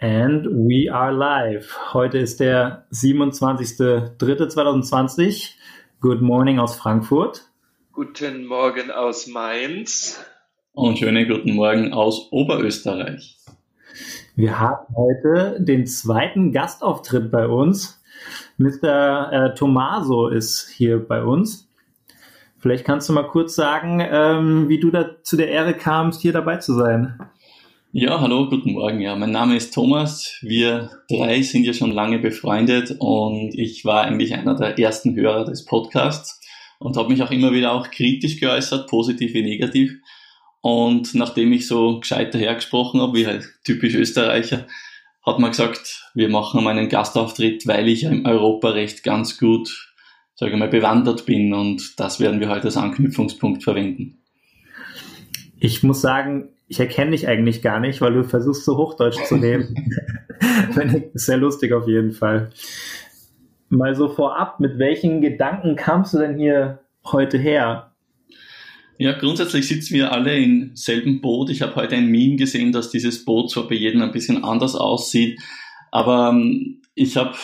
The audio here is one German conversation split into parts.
And we are live. Heute ist der 27.03.2020. Good morning aus Frankfurt. Guten Morgen aus Mainz. Und schönen guten Morgen aus Oberösterreich. Wir haben heute den zweiten Gastauftritt bei uns. Mr. Äh, Tomaso ist hier bei uns. Vielleicht kannst du mal kurz sagen, ähm, wie du da zu der Ehre kamst, hier dabei zu sein. Ja, hallo, guten Morgen. Ja, mein Name ist Thomas. Wir drei sind ja schon lange befreundet und ich war eigentlich einer der ersten Hörer des Podcasts und habe mich auch immer wieder auch kritisch geäußert, positiv wie negativ. Und nachdem ich so gescheit dahergesprochen habe, wie halt typisch Österreicher, hat man gesagt, wir machen mal einen Gastauftritt, weil ich im Europarecht ganz gut, sage ich mal, bewandert bin und das werden wir heute als Anknüpfungspunkt verwenden. Ich muss sagen, ich erkenne dich eigentlich gar nicht, weil du versuchst so Hochdeutsch zu ich sehr lustig auf jeden Fall. Mal so vorab, mit welchen Gedanken kamst du denn hier heute her? Ja, grundsätzlich sitzen wir alle im selben Boot. Ich habe heute ein Meme gesehen, dass dieses Boot zwar bei jedem ein bisschen anders aussieht, aber ähm, ich habe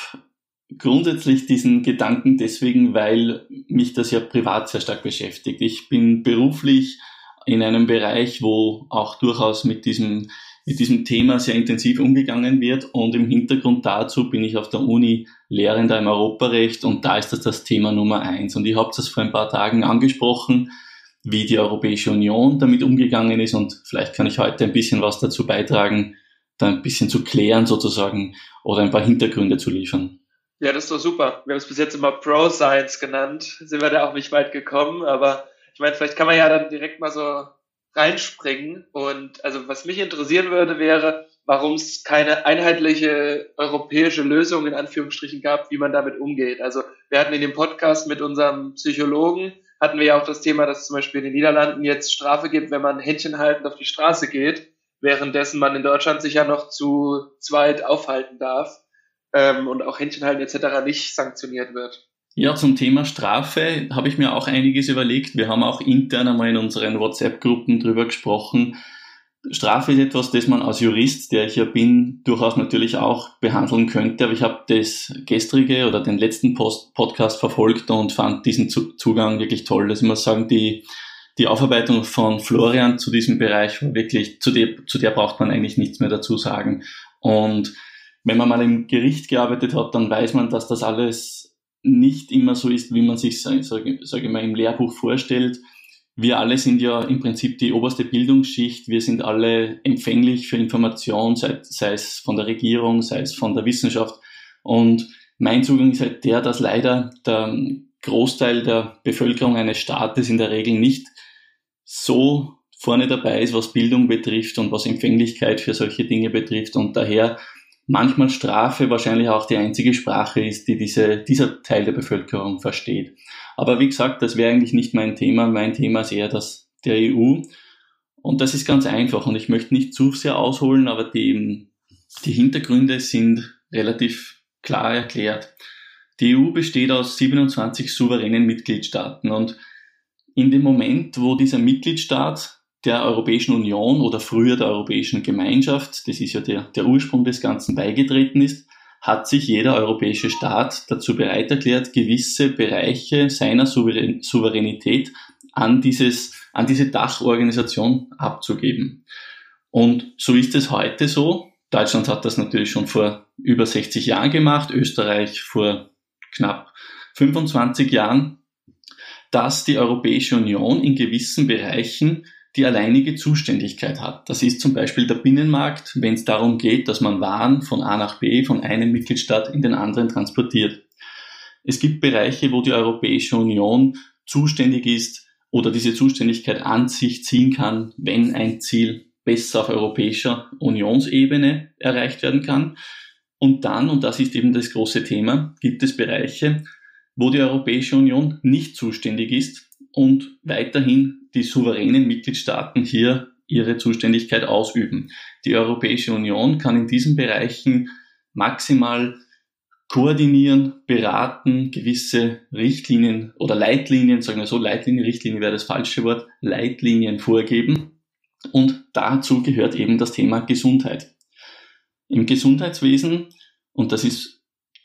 grundsätzlich diesen Gedanken deswegen, weil mich das ja privat sehr stark beschäftigt. Ich bin beruflich in einem Bereich, wo auch durchaus mit diesem, mit diesem Thema sehr intensiv umgegangen wird. Und im Hintergrund dazu bin ich auf der Uni Lehrender im Europarecht und da ist das das Thema Nummer eins. Und ich habe das vor ein paar Tagen angesprochen, wie die Europäische Union damit umgegangen ist und vielleicht kann ich heute ein bisschen was dazu beitragen, da ein bisschen zu klären sozusagen oder ein paar Hintergründe zu liefern. Ja, das ist doch super. Wir haben es bis jetzt immer Pro Science genannt. Sind wir da auch nicht weit gekommen, aber ich meine, vielleicht kann man ja dann direkt mal so reinspringen. Und also was mich interessieren würde, wäre, warum es keine einheitliche europäische Lösung in Anführungsstrichen gab, wie man damit umgeht. Also wir hatten in dem Podcast mit unserem Psychologen, hatten wir ja auch das Thema, dass es zum Beispiel in den Niederlanden jetzt Strafe gibt, wenn man Händchen haltend auf die Straße geht, währenddessen man in Deutschland sich ja noch zu zweit aufhalten darf ähm, und auch Händchen halten etc. nicht sanktioniert wird. Ja, zum Thema Strafe habe ich mir auch einiges überlegt. Wir haben auch intern einmal in unseren WhatsApp-Gruppen drüber gesprochen. Strafe ist etwas, das man als Jurist, der ich ja bin, durchaus natürlich auch behandeln könnte. Aber ich habe das gestrige oder den letzten Post Podcast verfolgt und fand diesen Zugang wirklich toll. Also ich muss sagen, die, die Aufarbeitung von Florian zu diesem Bereich war wirklich, zu der, zu der braucht man eigentlich nichts mehr dazu sagen. Und wenn man mal im Gericht gearbeitet hat, dann weiß man, dass das alles nicht immer so ist, wie man sich, sage sag ich mal, im Lehrbuch vorstellt. Wir alle sind ja im Prinzip die oberste Bildungsschicht. Wir sind alle empfänglich für Information, sei, sei es von der Regierung, sei es von der Wissenschaft. Und mein Zugang ist halt der, dass leider der Großteil der Bevölkerung eines Staates in der Regel nicht so vorne dabei ist, was Bildung betrifft und was Empfänglichkeit für solche Dinge betrifft. Und daher manchmal Strafe wahrscheinlich auch die einzige Sprache ist, die diese, dieser Teil der Bevölkerung versteht. Aber wie gesagt, das wäre eigentlich nicht mein Thema. Mein Thema ist eher das der EU. Und das ist ganz einfach. Und ich möchte nicht zu sehr ausholen, aber die, die Hintergründe sind relativ klar erklärt. Die EU besteht aus 27 souveränen Mitgliedstaaten und in dem Moment, wo dieser Mitgliedstaat der Europäischen Union oder früher der Europäischen Gemeinschaft, das ist ja der, der Ursprung des Ganzen, beigetreten ist, hat sich jeder europäische Staat dazu bereit erklärt, gewisse Bereiche seiner Souveränität an, dieses, an diese Dachorganisation abzugeben. Und so ist es heute so. Deutschland hat das natürlich schon vor über 60 Jahren gemacht, Österreich vor knapp 25 Jahren, dass die Europäische Union in gewissen Bereichen die alleinige Zuständigkeit hat. Das ist zum Beispiel der Binnenmarkt, wenn es darum geht, dass man Waren von A nach B, von einem Mitgliedstaat in den anderen transportiert. Es gibt Bereiche, wo die Europäische Union zuständig ist oder diese Zuständigkeit an sich ziehen kann, wenn ein Ziel besser auf europäischer Unionsebene erreicht werden kann. Und dann, und das ist eben das große Thema, gibt es Bereiche, wo die Europäische Union nicht zuständig ist und weiterhin die souveränen Mitgliedstaaten hier ihre Zuständigkeit ausüben. Die Europäische Union kann in diesen Bereichen maximal koordinieren, beraten, gewisse Richtlinien oder Leitlinien, sagen wir so, Leitlinien, Richtlinie wäre das falsche Wort, Leitlinien vorgeben. Und dazu gehört eben das Thema Gesundheit. Im Gesundheitswesen, und das ist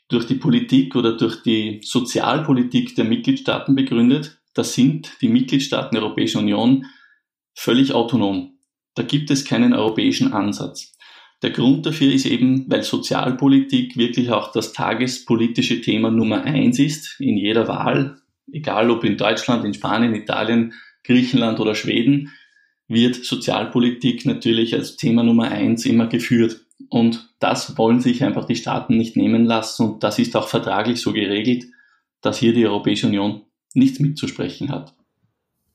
durch die Politik oder durch die Sozialpolitik der Mitgliedstaaten begründet, da sind die Mitgliedstaaten der Europäischen Union völlig autonom. Da gibt es keinen europäischen Ansatz. Der Grund dafür ist eben, weil Sozialpolitik wirklich auch das tagespolitische Thema Nummer eins ist in jeder Wahl, egal ob in Deutschland, in Spanien, Italien, Griechenland oder Schweden, wird Sozialpolitik natürlich als Thema Nummer eins immer geführt. Und das wollen sich einfach die Staaten nicht nehmen lassen. Und das ist auch vertraglich so geregelt, dass hier die Europäische Union nichts mitzusprechen hat.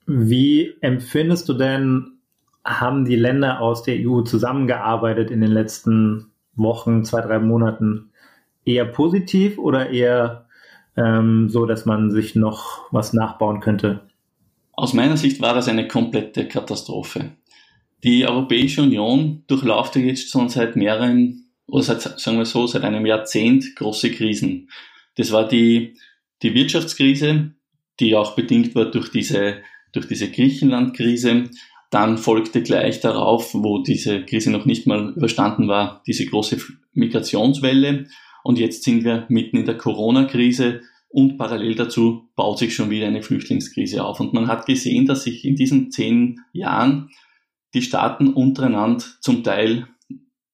Wie empfindest du denn, haben die Länder aus der EU zusammengearbeitet in den letzten Wochen, zwei, drei Monaten? Eher positiv oder eher ähm, so, dass man sich noch was nachbauen könnte? Aus meiner Sicht war das eine komplette Katastrophe. Die Europäische Union durchläuft jetzt schon seit mehreren, oder seit, sagen wir so, seit einem Jahrzehnt große Krisen. Das war die, die Wirtschaftskrise, die auch bedingt war durch diese, durch diese Griechenland-Krise. Dann folgte gleich darauf, wo diese Krise noch nicht mal überstanden war, diese große Migrationswelle. Und jetzt sind wir mitten in der Corona-Krise und parallel dazu baut sich schon wieder eine Flüchtlingskrise auf. Und man hat gesehen, dass sich in diesen zehn Jahren die Staaten untereinander zum Teil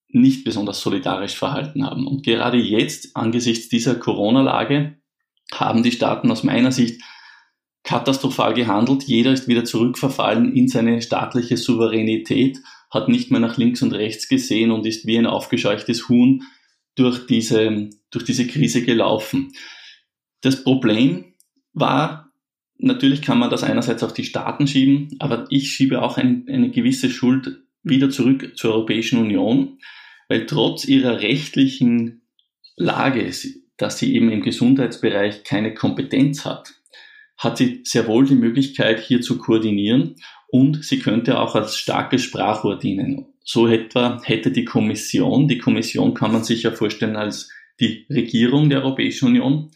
nicht besonders solidarisch verhalten haben. Und gerade jetzt, angesichts dieser Corona-Lage, haben die Staaten aus meiner Sicht katastrophal gehandelt. Jeder ist wieder zurückverfallen in seine staatliche Souveränität, hat nicht mehr nach links und rechts gesehen und ist wie ein aufgescheuchtes Huhn durch diese, durch diese Krise gelaufen. Das Problem war, natürlich kann man das einerseits auf die Staaten schieben, aber ich schiebe auch ein, eine gewisse Schuld wieder zurück zur Europäischen Union, weil trotz ihrer rechtlichen Lage, dass sie eben im Gesundheitsbereich keine Kompetenz hat, hat sie sehr wohl die Möglichkeit, hier zu koordinieren und sie könnte auch als starkes Sprachrohr dienen. So etwa hätte die Kommission, die Kommission kann man sich ja vorstellen als die Regierung der Europäischen Union,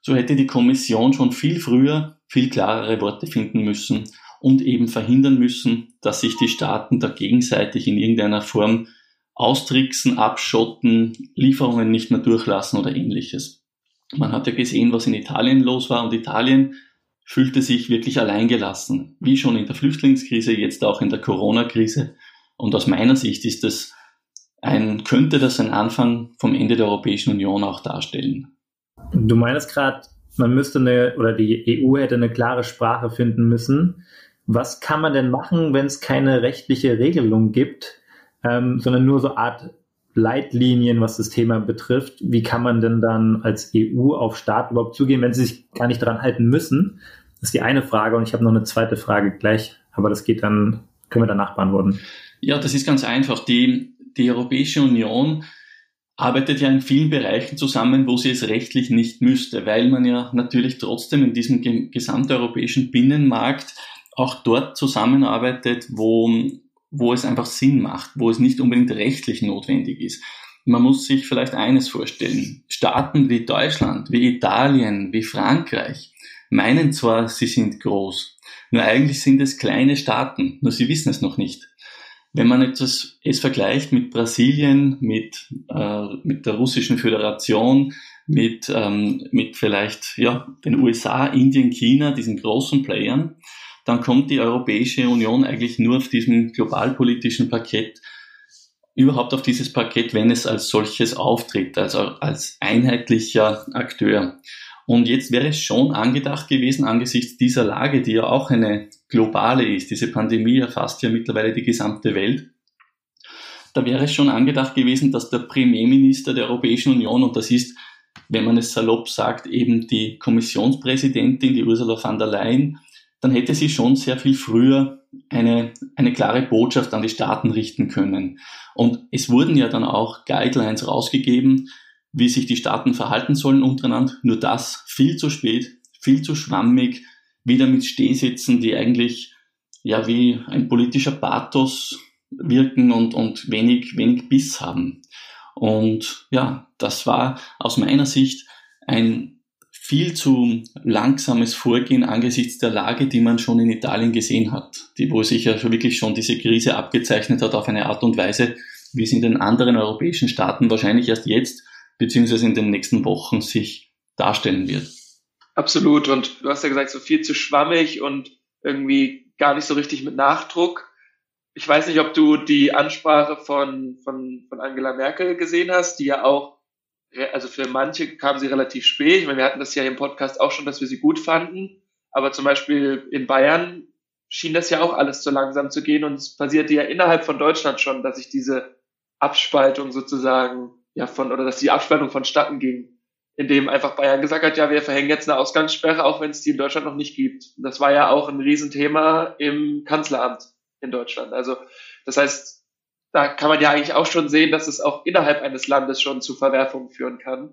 so hätte die Kommission schon viel früher viel klarere Worte finden müssen und eben verhindern müssen, dass sich die Staaten da gegenseitig in irgendeiner Form austricksen, abschotten, Lieferungen nicht mehr durchlassen oder ähnliches. Man hat ja gesehen, was in Italien los war und Italien fühlte sich wirklich alleingelassen, wie schon in der Flüchtlingskrise, jetzt auch in der Corona-Krise. Und aus meiner Sicht ist das ein, könnte das ein Anfang vom Ende der Europäischen Union auch darstellen. Du meinst gerade, man müsste eine, oder die EU hätte eine klare Sprache finden müssen. Was kann man denn machen, wenn es keine rechtliche Regelung gibt, ähm, sondern nur so Art Leitlinien, was das Thema betrifft. Wie kann man denn dann als EU auf Staat überhaupt zugehen, wenn sie sich gar nicht daran halten müssen? Das ist die eine Frage und ich habe noch eine zweite Frage gleich, aber das geht dann, können wir danach beantworten. Ja, das ist ganz einfach. Die, die Europäische Union arbeitet ja in vielen Bereichen zusammen, wo sie es rechtlich nicht müsste, weil man ja natürlich trotzdem in diesem gesamteuropäischen Binnenmarkt auch dort zusammenarbeitet, wo wo es einfach Sinn macht, wo es nicht unbedingt rechtlich notwendig ist. Man muss sich vielleicht eines vorstellen. Staaten wie Deutschland, wie Italien, wie Frankreich meinen zwar, sie sind groß, nur eigentlich sind es kleine Staaten, nur sie wissen es noch nicht. Wenn man etwas, es vergleicht mit Brasilien, mit, äh, mit der Russischen Föderation, mit, ähm, mit vielleicht ja, den USA, Indien, China, diesen großen Playern, dann kommt die Europäische Union eigentlich nur auf diesem globalpolitischen Parkett überhaupt auf dieses Parkett, wenn es als solches auftritt, also als einheitlicher Akteur. Und jetzt wäre es schon angedacht gewesen, angesichts dieser Lage, die ja auch eine globale ist, diese Pandemie erfasst ja mittlerweile die gesamte Welt, da wäre es schon angedacht gewesen, dass der Premierminister der Europäischen Union, und das ist, wenn man es salopp sagt, eben die Kommissionspräsidentin, die Ursula von der Leyen, dann hätte sie schon sehr viel früher eine, eine klare Botschaft an die Staaten richten können. Und es wurden ja dann auch Guidelines rausgegeben, wie sich die Staaten verhalten sollen untereinander. Nur das viel zu spät, viel zu schwammig, wieder mit Stehsitzen, die eigentlich ja wie ein politischer Pathos wirken und, und wenig, wenig Biss haben. Und ja, das war aus meiner Sicht ein viel zu langsames Vorgehen angesichts der Lage, die man schon in Italien gesehen hat, die, wo sich ja wirklich schon diese Krise abgezeichnet hat auf eine Art und Weise, wie es in den anderen europäischen Staaten wahrscheinlich erst jetzt beziehungsweise in den nächsten Wochen sich darstellen wird. Absolut. Und du hast ja gesagt, so viel zu schwammig und irgendwie gar nicht so richtig mit Nachdruck. Ich weiß nicht, ob du die Ansprache von, von, von Angela Merkel gesehen hast, die ja auch, also für manche kam sie relativ spät. Ich meine, wir hatten das ja im Podcast auch schon, dass wir sie gut fanden. Aber zum Beispiel in Bayern schien das ja auch alles so langsam zu gehen und es passierte ja innerhalb von Deutschland schon, dass sich diese Abspaltung sozusagen ja von oder dass die Abspaltung vonstatten ging, indem einfach Bayern gesagt hat, ja, wir verhängen jetzt eine Ausgangssperre, auch wenn es die in Deutschland noch nicht gibt. Das war ja auch ein Riesenthema im Kanzleramt in Deutschland. Also das heißt, da kann man ja eigentlich auch schon sehen, dass es auch innerhalb eines Landes schon zu Verwerfungen führen kann.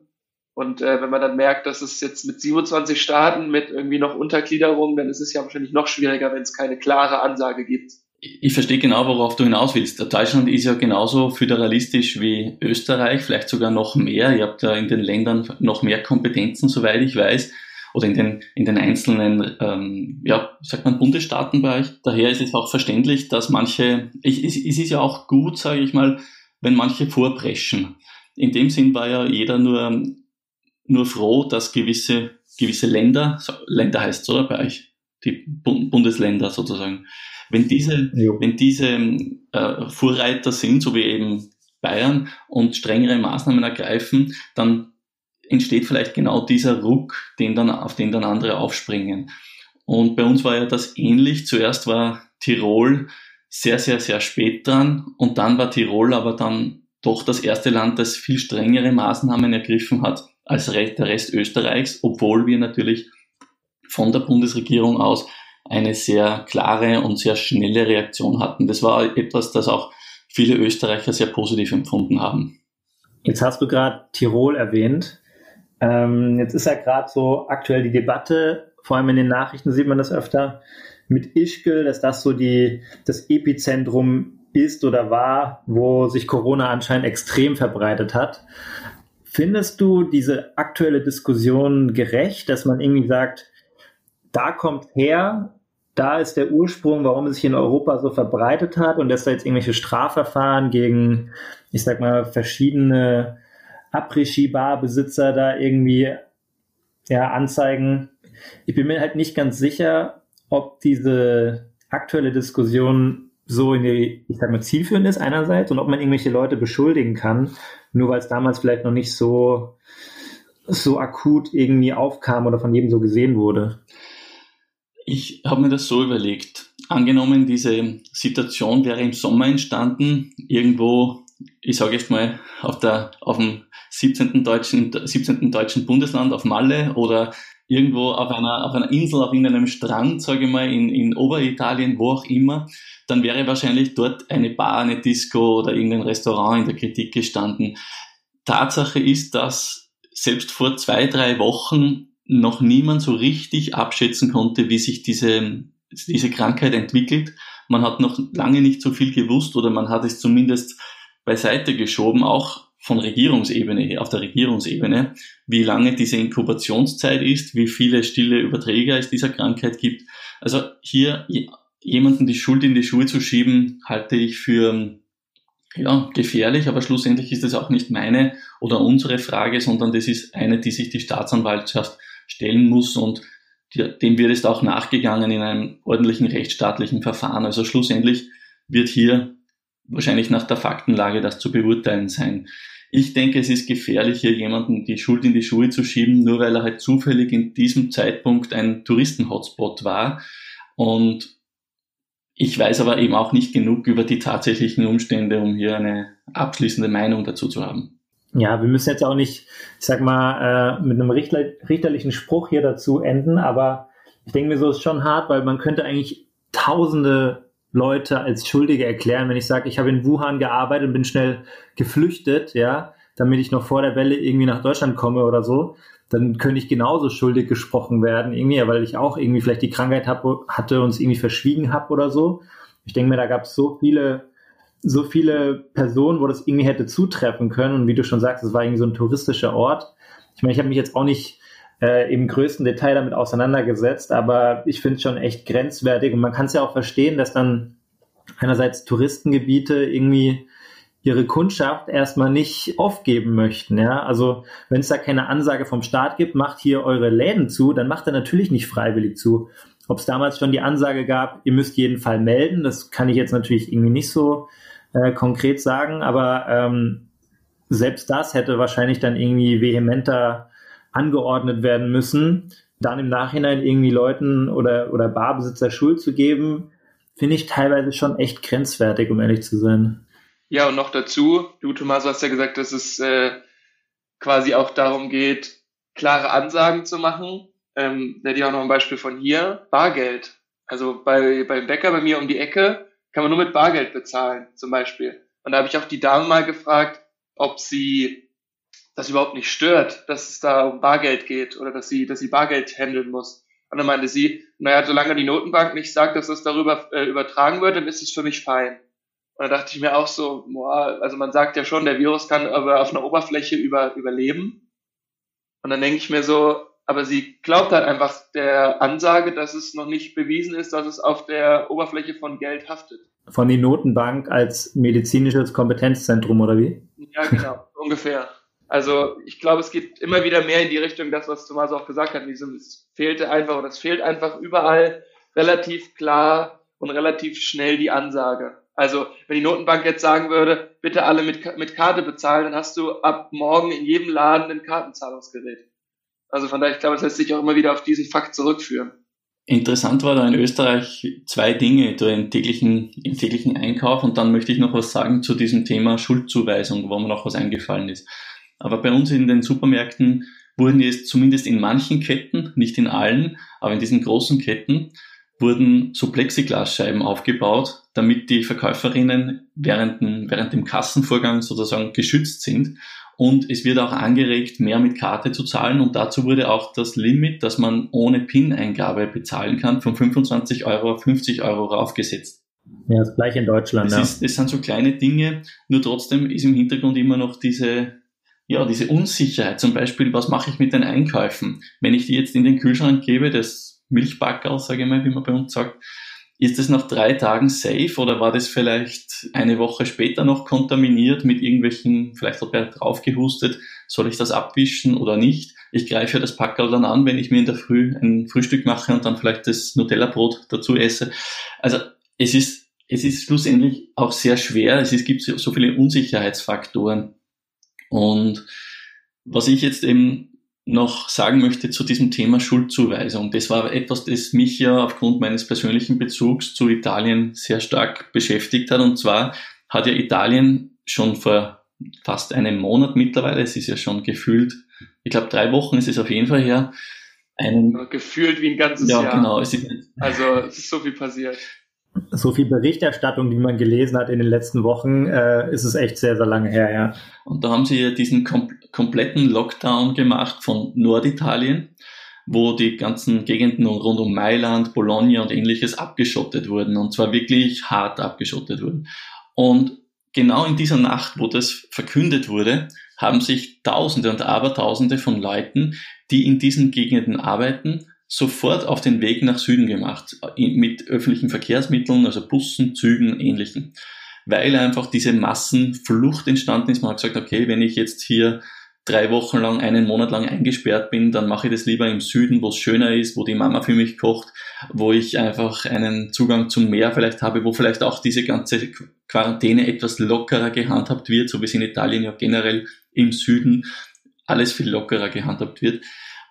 Und äh, wenn man dann merkt, dass es jetzt mit 27 Staaten mit irgendwie noch Untergliederung, dann ist es ja wahrscheinlich noch schwieriger, wenn es keine klare Ansage gibt. Ich verstehe genau, worauf du hinaus willst. Deutschland ist ja genauso föderalistisch wie Österreich, vielleicht sogar noch mehr. Ihr habt ja in den Ländern noch mehr Kompetenzen, soweit ich weiß, oder in den, in den einzelnen, ähm, ja, sagt man, Bundesstaaten bei euch. Daher ist es auch verständlich, dass manche, ich, es, es ist ja auch gut, sage ich mal, wenn manche vorpreschen. In dem Sinn war ja jeder nur nur froh, dass gewisse, gewisse Länder, Länder heißt es, oder bei euch? Die Bundesländer sozusagen. Wenn diese, wenn diese äh, Vorreiter sind, so wie eben Bayern, und strengere Maßnahmen ergreifen, dann entsteht vielleicht genau dieser Ruck, den dann, auf den dann andere aufspringen. Und bei uns war ja das ähnlich. Zuerst war Tirol sehr, sehr, sehr spät dran und dann war Tirol aber dann doch das erste Land, das viel strengere Maßnahmen ergriffen hat als der Rest Österreichs, obwohl wir natürlich von der Bundesregierung aus eine sehr klare und sehr schnelle Reaktion hatten. Das war etwas, das auch viele Österreicher sehr positiv empfunden haben. Jetzt hast du gerade Tirol erwähnt. Ähm, jetzt ist ja gerade so aktuell die Debatte, vor allem in den Nachrichten sieht man das öfter, mit Ischgl, dass das so die, das Epizentrum ist oder war, wo sich Corona anscheinend extrem verbreitet hat. Findest du diese aktuelle Diskussion gerecht, dass man irgendwie sagt, da kommt her, da ist der Ursprung, warum es sich in Europa so verbreitet hat und dass da jetzt irgendwelche Strafverfahren gegen, ich sag mal, verschiedene Après-Ski-Bar-Besitzer da irgendwie ja, anzeigen. Ich bin mir halt nicht ganz sicher, ob diese aktuelle Diskussion so in die, ich sag mal, zielführend ist einerseits und ob man irgendwelche Leute beschuldigen kann, nur weil es damals vielleicht noch nicht so, so akut irgendwie aufkam oder von jedem so gesehen wurde. Ich habe mir das so überlegt. Angenommen, diese Situation wäre im Sommer entstanden, irgendwo, ich sage jetzt mal, auf, der, auf dem 17. deutschen, 17. deutschen Bundesland, auf Malle oder irgendwo auf einer, auf einer Insel, auf irgendeinem Strand, sage ich mal, in, in Oberitalien, wo auch immer, dann wäre wahrscheinlich dort eine Bar, eine Disco oder irgendein Restaurant in der Kritik gestanden. Tatsache ist, dass selbst vor zwei, drei Wochen noch niemand so richtig abschätzen konnte, wie sich diese, diese Krankheit entwickelt. Man hat noch lange nicht so viel gewusst oder man hat es zumindest beiseite geschoben, auch von Regierungsebene, auf der Regierungsebene, wie lange diese Inkubationszeit ist, wie viele stille Überträger es dieser Krankheit gibt. Also hier jemanden die Schuld in die Schuhe zu schieben, halte ich für ja, gefährlich, aber schlussendlich ist das auch nicht meine oder unsere Frage, sondern das ist eine, die sich die Staatsanwaltschaft stellen muss und dem wird es auch nachgegangen in einem ordentlichen rechtsstaatlichen Verfahren. Also schlussendlich wird hier wahrscheinlich nach der Faktenlage das zu beurteilen sein. Ich denke, es ist gefährlich, hier jemanden die Schuld in die Schuhe zu schieben, nur weil er halt zufällig in diesem Zeitpunkt ein Touristen-Hotspot war. Und ich weiß aber eben auch nicht genug über die tatsächlichen Umstände, um hier eine abschließende Meinung dazu zu haben. Ja, wir müssen jetzt auch nicht, ich sag mal, äh, mit einem richter richterlichen Spruch hier dazu enden, aber ich denke mir so, ist schon hart, weil man könnte eigentlich tausende Leute als Schuldige erklären, wenn ich sage, ich habe in Wuhan gearbeitet und bin schnell geflüchtet, ja, damit ich noch vor der Welle irgendwie nach Deutschland komme oder so, dann könnte ich genauso schuldig gesprochen werden, irgendwie, weil ich auch irgendwie vielleicht die Krankheit hab, hatte und es irgendwie verschwiegen habe oder so. Ich denke mir, da gab es so viele, so viele Personen, wo das irgendwie hätte zutreffen können. Und wie du schon sagst, es war irgendwie so ein touristischer Ort. Ich meine, ich habe mich jetzt auch nicht äh, im größten Detail damit auseinandergesetzt, aber ich finde es schon echt grenzwertig und man kann es ja auch verstehen, dass dann einerseits Touristengebiete irgendwie ihre Kundschaft erstmal nicht aufgeben möchten. Ja? Also wenn es da keine Ansage vom Staat gibt, macht hier eure Läden zu, dann macht er natürlich nicht freiwillig zu. Ob es damals schon die Ansage gab, ihr müsst jeden Fall melden, das kann ich jetzt natürlich irgendwie nicht so äh, konkret sagen, aber ähm, selbst das hätte wahrscheinlich dann irgendwie vehementer angeordnet werden müssen. Dann im Nachhinein irgendwie Leuten oder, oder Barbesitzer Schuld zu geben, finde ich teilweise schon echt grenzwertig, um ehrlich zu sein. Ja, und noch dazu, du Thomas hast ja gesagt, dass es äh, quasi auch darum geht, klare Ansagen zu machen. Ähm, da ich auch noch ein Beispiel von hier. Bargeld. Also bei, beim Bäcker bei mir um die Ecke kann man nur mit Bargeld bezahlen, zum Beispiel. Und da habe ich auch die Dame mal gefragt, ob sie das überhaupt nicht stört, dass es da um Bargeld geht oder dass sie, dass sie Bargeld handeln muss. Und dann meinte sie, naja, solange die Notenbank nicht sagt, dass das darüber äh, übertragen wird, dann ist es für mich fein. Und da dachte ich mir auch so, boah, also man sagt ja schon, der Virus kann aber auf einer Oberfläche über, überleben. Und dann denke ich mir so, aber sie glaubt halt einfach der Ansage, dass es noch nicht bewiesen ist, dass es auf der Oberfläche von Geld haftet. Von der Notenbank als medizinisches Kompetenzzentrum oder wie? Ja, genau, ungefähr. Also ich glaube, es geht immer wieder mehr in die Richtung, das, was Thomas auch gesagt hat. Es fehlte einfach oder es fehlt einfach überall relativ klar und relativ schnell die Ansage. Also wenn die Notenbank jetzt sagen würde, bitte alle mit, mit Karte bezahlen, dann hast du ab morgen in jedem Laden ein Kartenzahlungsgerät. Also von daher, ich glaube, es lässt sich auch immer wieder auf diesen Fakt zurückführen. Interessant war da in Österreich zwei Dinge im täglichen, im täglichen Einkauf und dann möchte ich noch was sagen zu diesem Thema Schuldzuweisung, wo mir noch was eingefallen ist. Aber bei uns in den Supermärkten wurden jetzt zumindest in manchen Ketten, nicht in allen, aber in diesen großen Ketten, wurden so Plexiglasscheiben aufgebaut, damit die Verkäuferinnen während dem, während dem Kassenvorgang sozusagen geschützt sind. Und es wird auch angeregt, mehr mit Karte zu zahlen. Und dazu wurde auch das Limit, dass man ohne PIN-Eingabe bezahlen kann, von 25 Euro auf 50 Euro raufgesetzt. Ja, das gleiche in Deutschland. Das, ja. ist, das sind so kleine Dinge, nur trotzdem ist im Hintergrund immer noch diese, ja, diese Unsicherheit. Zum Beispiel, was mache ich mit den Einkäufen? Wenn ich die jetzt in den Kühlschrank gebe, das Milchbackerl, sage ich mal, wie man bei uns sagt. Ist das nach drei Tagen safe oder war das vielleicht eine Woche später noch kontaminiert mit irgendwelchen, vielleicht hat er draufgehustet, soll ich das abwischen oder nicht? Ich greife ja das Packerl dann an, wenn ich mir in der Früh ein Frühstück mache und dann vielleicht das Nutella-Brot dazu esse. Also es ist, es ist schlussendlich auch sehr schwer. Es, ist, gibt so viele Unsicherheitsfaktoren. Und was ich jetzt eben noch sagen möchte zu diesem Thema Schuldzuweisung. Das war etwas, das mich ja aufgrund meines persönlichen Bezugs zu Italien sehr stark beschäftigt hat. Und zwar hat ja Italien schon vor fast einem Monat mittlerweile, es ist ja schon gefühlt, ich glaube drei Wochen ist es auf jeden Fall her, einen, gefühlt wie ein ganzes ja, Jahr. Genau, es ist, also es ist so viel passiert so viel Berichterstattung, die man gelesen hat in den letzten Wochen, äh, ist es echt sehr, sehr lange her, ja. Und da haben sie ja diesen kom kompletten Lockdown gemacht von Norditalien, wo die ganzen Gegenden rund um Mailand, Bologna und ähnliches abgeschottet wurden. Und zwar wirklich hart abgeschottet wurden. Und genau in dieser Nacht, wo das verkündet wurde, haben sich Tausende und Abertausende von Leuten, die in diesen Gegenden arbeiten, sofort auf den Weg nach Süden gemacht, mit öffentlichen Verkehrsmitteln, also Bussen, Zügen, ähnlichen. Weil einfach diese Massenflucht entstanden ist. Man hat gesagt, okay, wenn ich jetzt hier drei Wochen lang, einen Monat lang eingesperrt bin, dann mache ich das lieber im Süden, wo es schöner ist, wo die Mama für mich kocht, wo ich einfach einen Zugang zum Meer vielleicht habe, wo vielleicht auch diese ganze Quarantäne etwas lockerer gehandhabt wird, so wie es in Italien ja generell im Süden alles viel lockerer gehandhabt wird.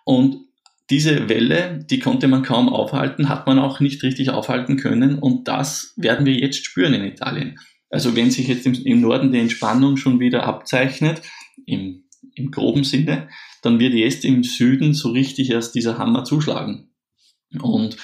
Und diese Welle, die konnte man kaum aufhalten, hat man auch nicht richtig aufhalten können und das werden wir jetzt spüren in Italien. Also wenn sich jetzt im, im Norden die Entspannung schon wieder abzeichnet, im, im groben Sinne, dann wird jetzt im Süden so richtig erst dieser Hammer zuschlagen. Und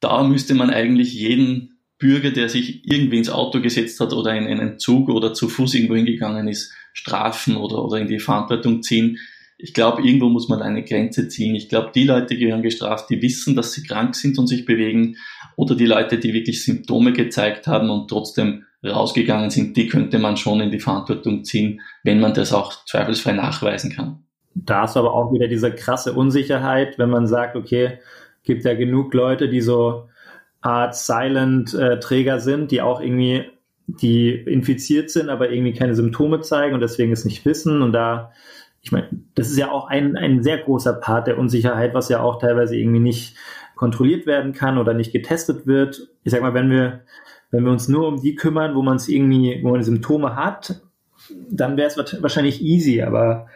da müsste man eigentlich jeden Bürger, der sich irgendwie ins Auto gesetzt hat oder in einen Zug oder zu Fuß irgendwo hingegangen ist, strafen oder, oder in die Verantwortung ziehen, ich glaube, irgendwo muss man eine Grenze ziehen. Ich glaube, die Leute gehören gestraft, die wissen, dass sie krank sind und sich bewegen, oder die Leute, die wirklich Symptome gezeigt haben und trotzdem rausgegangen sind, die könnte man schon in die Verantwortung ziehen, wenn man das auch zweifelsfrei nachweisen kann. Da ist aber auch wieder diese krasse Unsicherheit, wenn man sagt, okay, gibt ja genug Leute, die so Art Silent-Träger sind, die auch irgendwie die infiziert sind, aber irgendwie keine Symptome zeigen und deswegen es nicht wissen. Und da, ich meine, das ist ja auch ein, ein sehr großer Part der Unsicherheit, was ja auch teilweise irgendwie nicht kontrolliert werden kann oder nicht getestet wird. Ich sag mal, wenn wir, wenn wir uns nur um die kümmern, wo man es irgendwie, wo man Symptome hat, dann wäre es wahrscheinlich easy, aber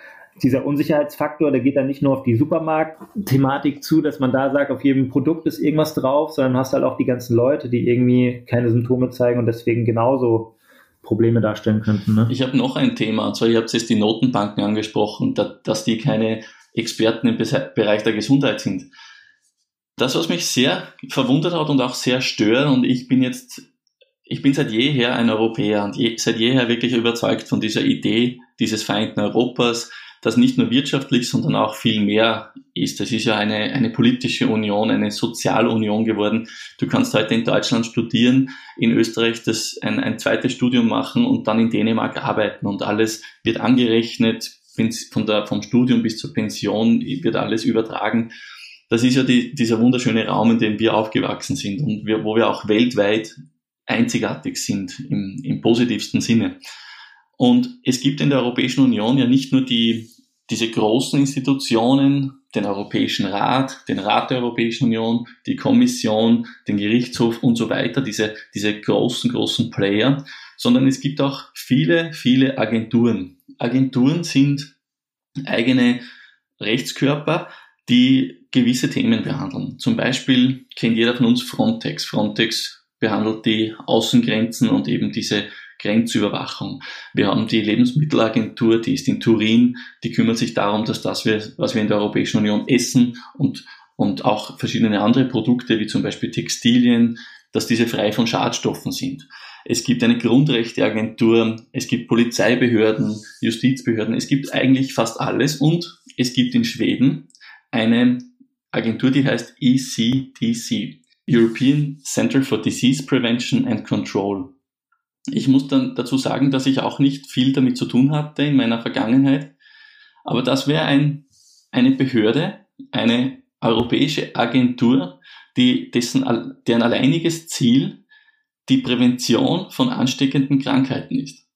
dieser Unsicherheitsfaktor, der geht dann nicht nur auf die Supermarkt-Thematik zu, dass man da sagt, auf jedem Produkt ist irgendwas drauf, sondern hast halt auch die ganzen Leute, die irgendwie keine Symptome zeigen und deswegen genauso Probleme darstellen könnten. Ne? Ich habe noch ein Thema, und zwar, ihr habt jetzt die Notenbanken angesprochen, dass die keine Experten im Bereich der Gesundheit sind. Das, was mich sehr verwundert hat und auch sehr stört, und ich bin jetzt, ich bin seit jeher ein Europäer und je, seit jeher wirklich überzeugt von dieser Idee dieses vereinten Europas, das nicht nur wirtschaftlich, sondern auch viel mehr ist. Es ist ja eine, eine politische Union, eine Sozialunion geworden. Du kannst heute in Deutschland studieren, in Österreich das ein, ein zweites Studium machen und dann in Dänemark arbeiten und alles wird angerechnet, von der, vom Studium bis zur Pension wird alles übertragen. Das ist ja die, dieser wunderschöne Raum, in dem wir aufgewachsen sind und wir, wo wir auch weltweit einzigartig sind im, im positivsten Sinne. Und es gibt in der Europäischen Union ja nicht nur die, diese großen Institutionen, den Europäischen Rat, den Rat der Europäischen Union, die Kommission, den Gerichtshof und so weiter, diese, diese großen, großen Player, sondern es gibt auch viele, viele Agenturen. Agenturen sind eigene Rechtskörper, die gewisse Themen behandeln. Zum Beispiel kennt jeder von uns Frontex. Frontex behandelt die Außengrenzen und eben diese Grenzüberwachung. Wir haben die Lebensmittelagentur, die ist in Turin, die kümmert sich darum, dass das, was wir in der Europäischen Union essen und, und auch verschiedene andere Produkte, wie zum Beispiel Textilien, dass diese frei von Schadstoffen sind. Es gibt eine Grundrechteagentur, es gibt Polizeibehörden, Justizbehörden, es gibt eigentlich fast alles und es gibt in Schweden eine Agentur, die heißt ECDC, European Center for Disease Prevention and Control. Ich muss dann dazu sagen, dass ich auch nicht viel damit zu tun hatte in meiner Vergangenheit. Aber das wäre ein, eine Behörde, eine europäische Agentur, die dessen, deren alleiniges Ziel die Prävention von ansteckenden Krankheiten ist.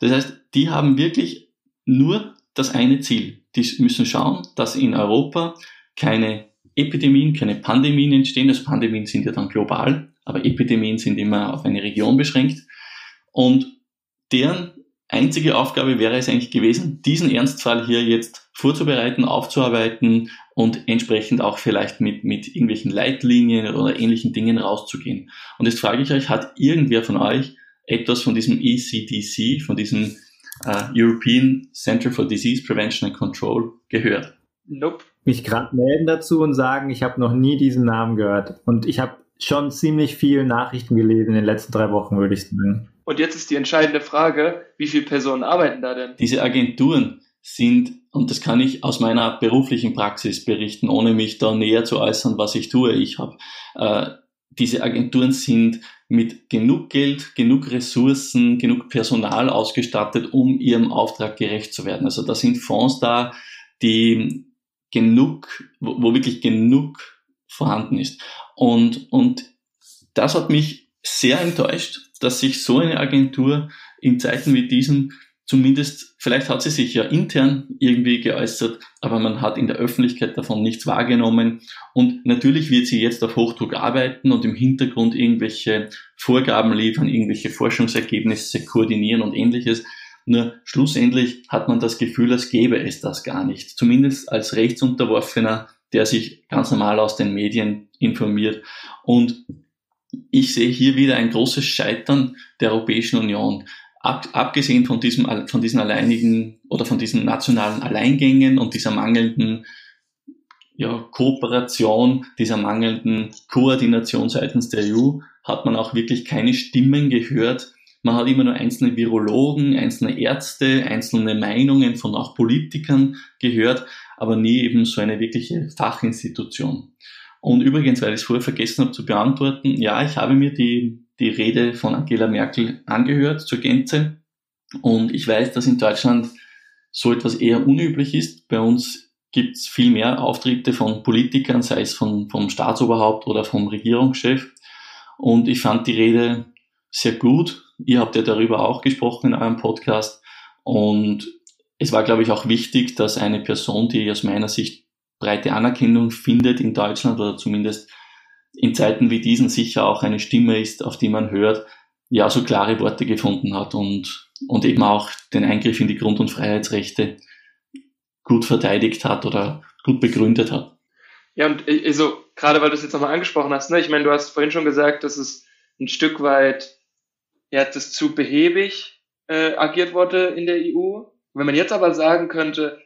Das heißt, die haben wirklich nur das eine Ziel. Die müssen schauen, dass in Europa keine Epidemien, keine Pandemien entstehen. Also Pandemien sind ja dann global, aber Epidemien sind immer auf eine Region beschränkt. Und deren einzige Aufgabe wäre es eigentlich gewesen, diesen Ernstfall hier jetzt vorzubereiten, aufzuarbeiten und entsprechend auch vielleicht mit, mit irgendwelchen Leitlinien oder ähnlichen Dingen rauszugehen. Und jetzt frage ich euch, hat irgendwer von euch etwas von diesem ECDC, von diesem uh, European Center for Disease Prevention and Control gehört? Nope. Mich gerade melden dazu und sagen, ich habe noch nie diesen Namen gehört. Und ich habe schon ziemlich viel Nachrichten gelesen in den letzten drei Wochen, würde ich sagen. Und jetzt ist die entscheidende Frage, wie viele Personen arbeiten da denn? Diese Agenturen sind, und das kann ich aus meiner beruflichen Praxis berichten, ohne mich da näher zu äußern, was ich tue. Ich habe äh, diese Agenturen sind mit genug Geld, genug Ressourcen, genug Personal ausgestattet, um ihrem Auftrag gerecht zu werden. Also da sind Fonds da, die genug, wo, wo wirklich genug vorhanden ist. Und, und das hat mich sehr enttäuscht, dass sich so eine Agentur in Zeiten wie diesen zumindest, vielleicht hat sie sich ja intern irgendwie geäußert, aber man hat in der Öffentlichkeit davon nichts wahrgenommen. Und natürlich wird sie jetzt auf Hochdruck arbeiten und im Hintergrund irgendwelche Vorgaben liefern, irgendwelche Forschungsergebnisse koordinieren und ähnliches. Nur schlussendlich hat man das Gefühl, als gäbe es das gar nicht. Zumindest als Rechtsunterworfener, der sich ganz normal aus den Medien informiert. Und ich sehe hier wieder ein großes Scheitern der Europäischen Union. Ab, abgesehen von diesem, von diesen alleinigen oder von diesen nationalen Alleingängen und dieser mangelnden ja, Kooperation, dieser mangelnden Koordination seitens der EU, hat man auch wirklich keine Stimmen gehört. Man hat immer nur einzelne Virologen, einzelne Ärzte, einzelne Meinungen von auch Politikern gehört, aber nie eben so eine wirkliche Fachinstitution. Und übrigens, weil ich es vorher vergessen habe zu beantworten, ja, ich habe mir die, die Rede von Angela Merkel angehört zur Gänze. Und ich weiß, dass in Deutschland so etwas eher unüblich ist. Bei uns gibt es viel mehr Auftritte von Politikern, sei es von, vom Staatsoberhaupt oder vom Regierungschef. Und ich fand die Rede sehr gut. Ihr habt ja darüber auch gesprochen in eurem Podcast. Und es war, glaube ich, auch wichtig, dass eine Person, die aus meiner Sicht breite Anerkennung findet in Deutschland oder zumindest in Zeiten wie diesen sicher auch eine Stimme ist, auf die man hört, ja, so klare Worte gefunden hat und, und eben auch den Eingriff in die Grund- und Freiheitsrechte gut verteidigt hat oder gut begründet hat. Ja, und also, gerade weil du es jetzt nochmal angesprochen hast, ne, ich meine, du hast vorhin schon gesagt, dass es ein Stück weit, ja, das zu behäbig äh, agiert wurde in der EU. Wenn man jetzt aber sagen könnte,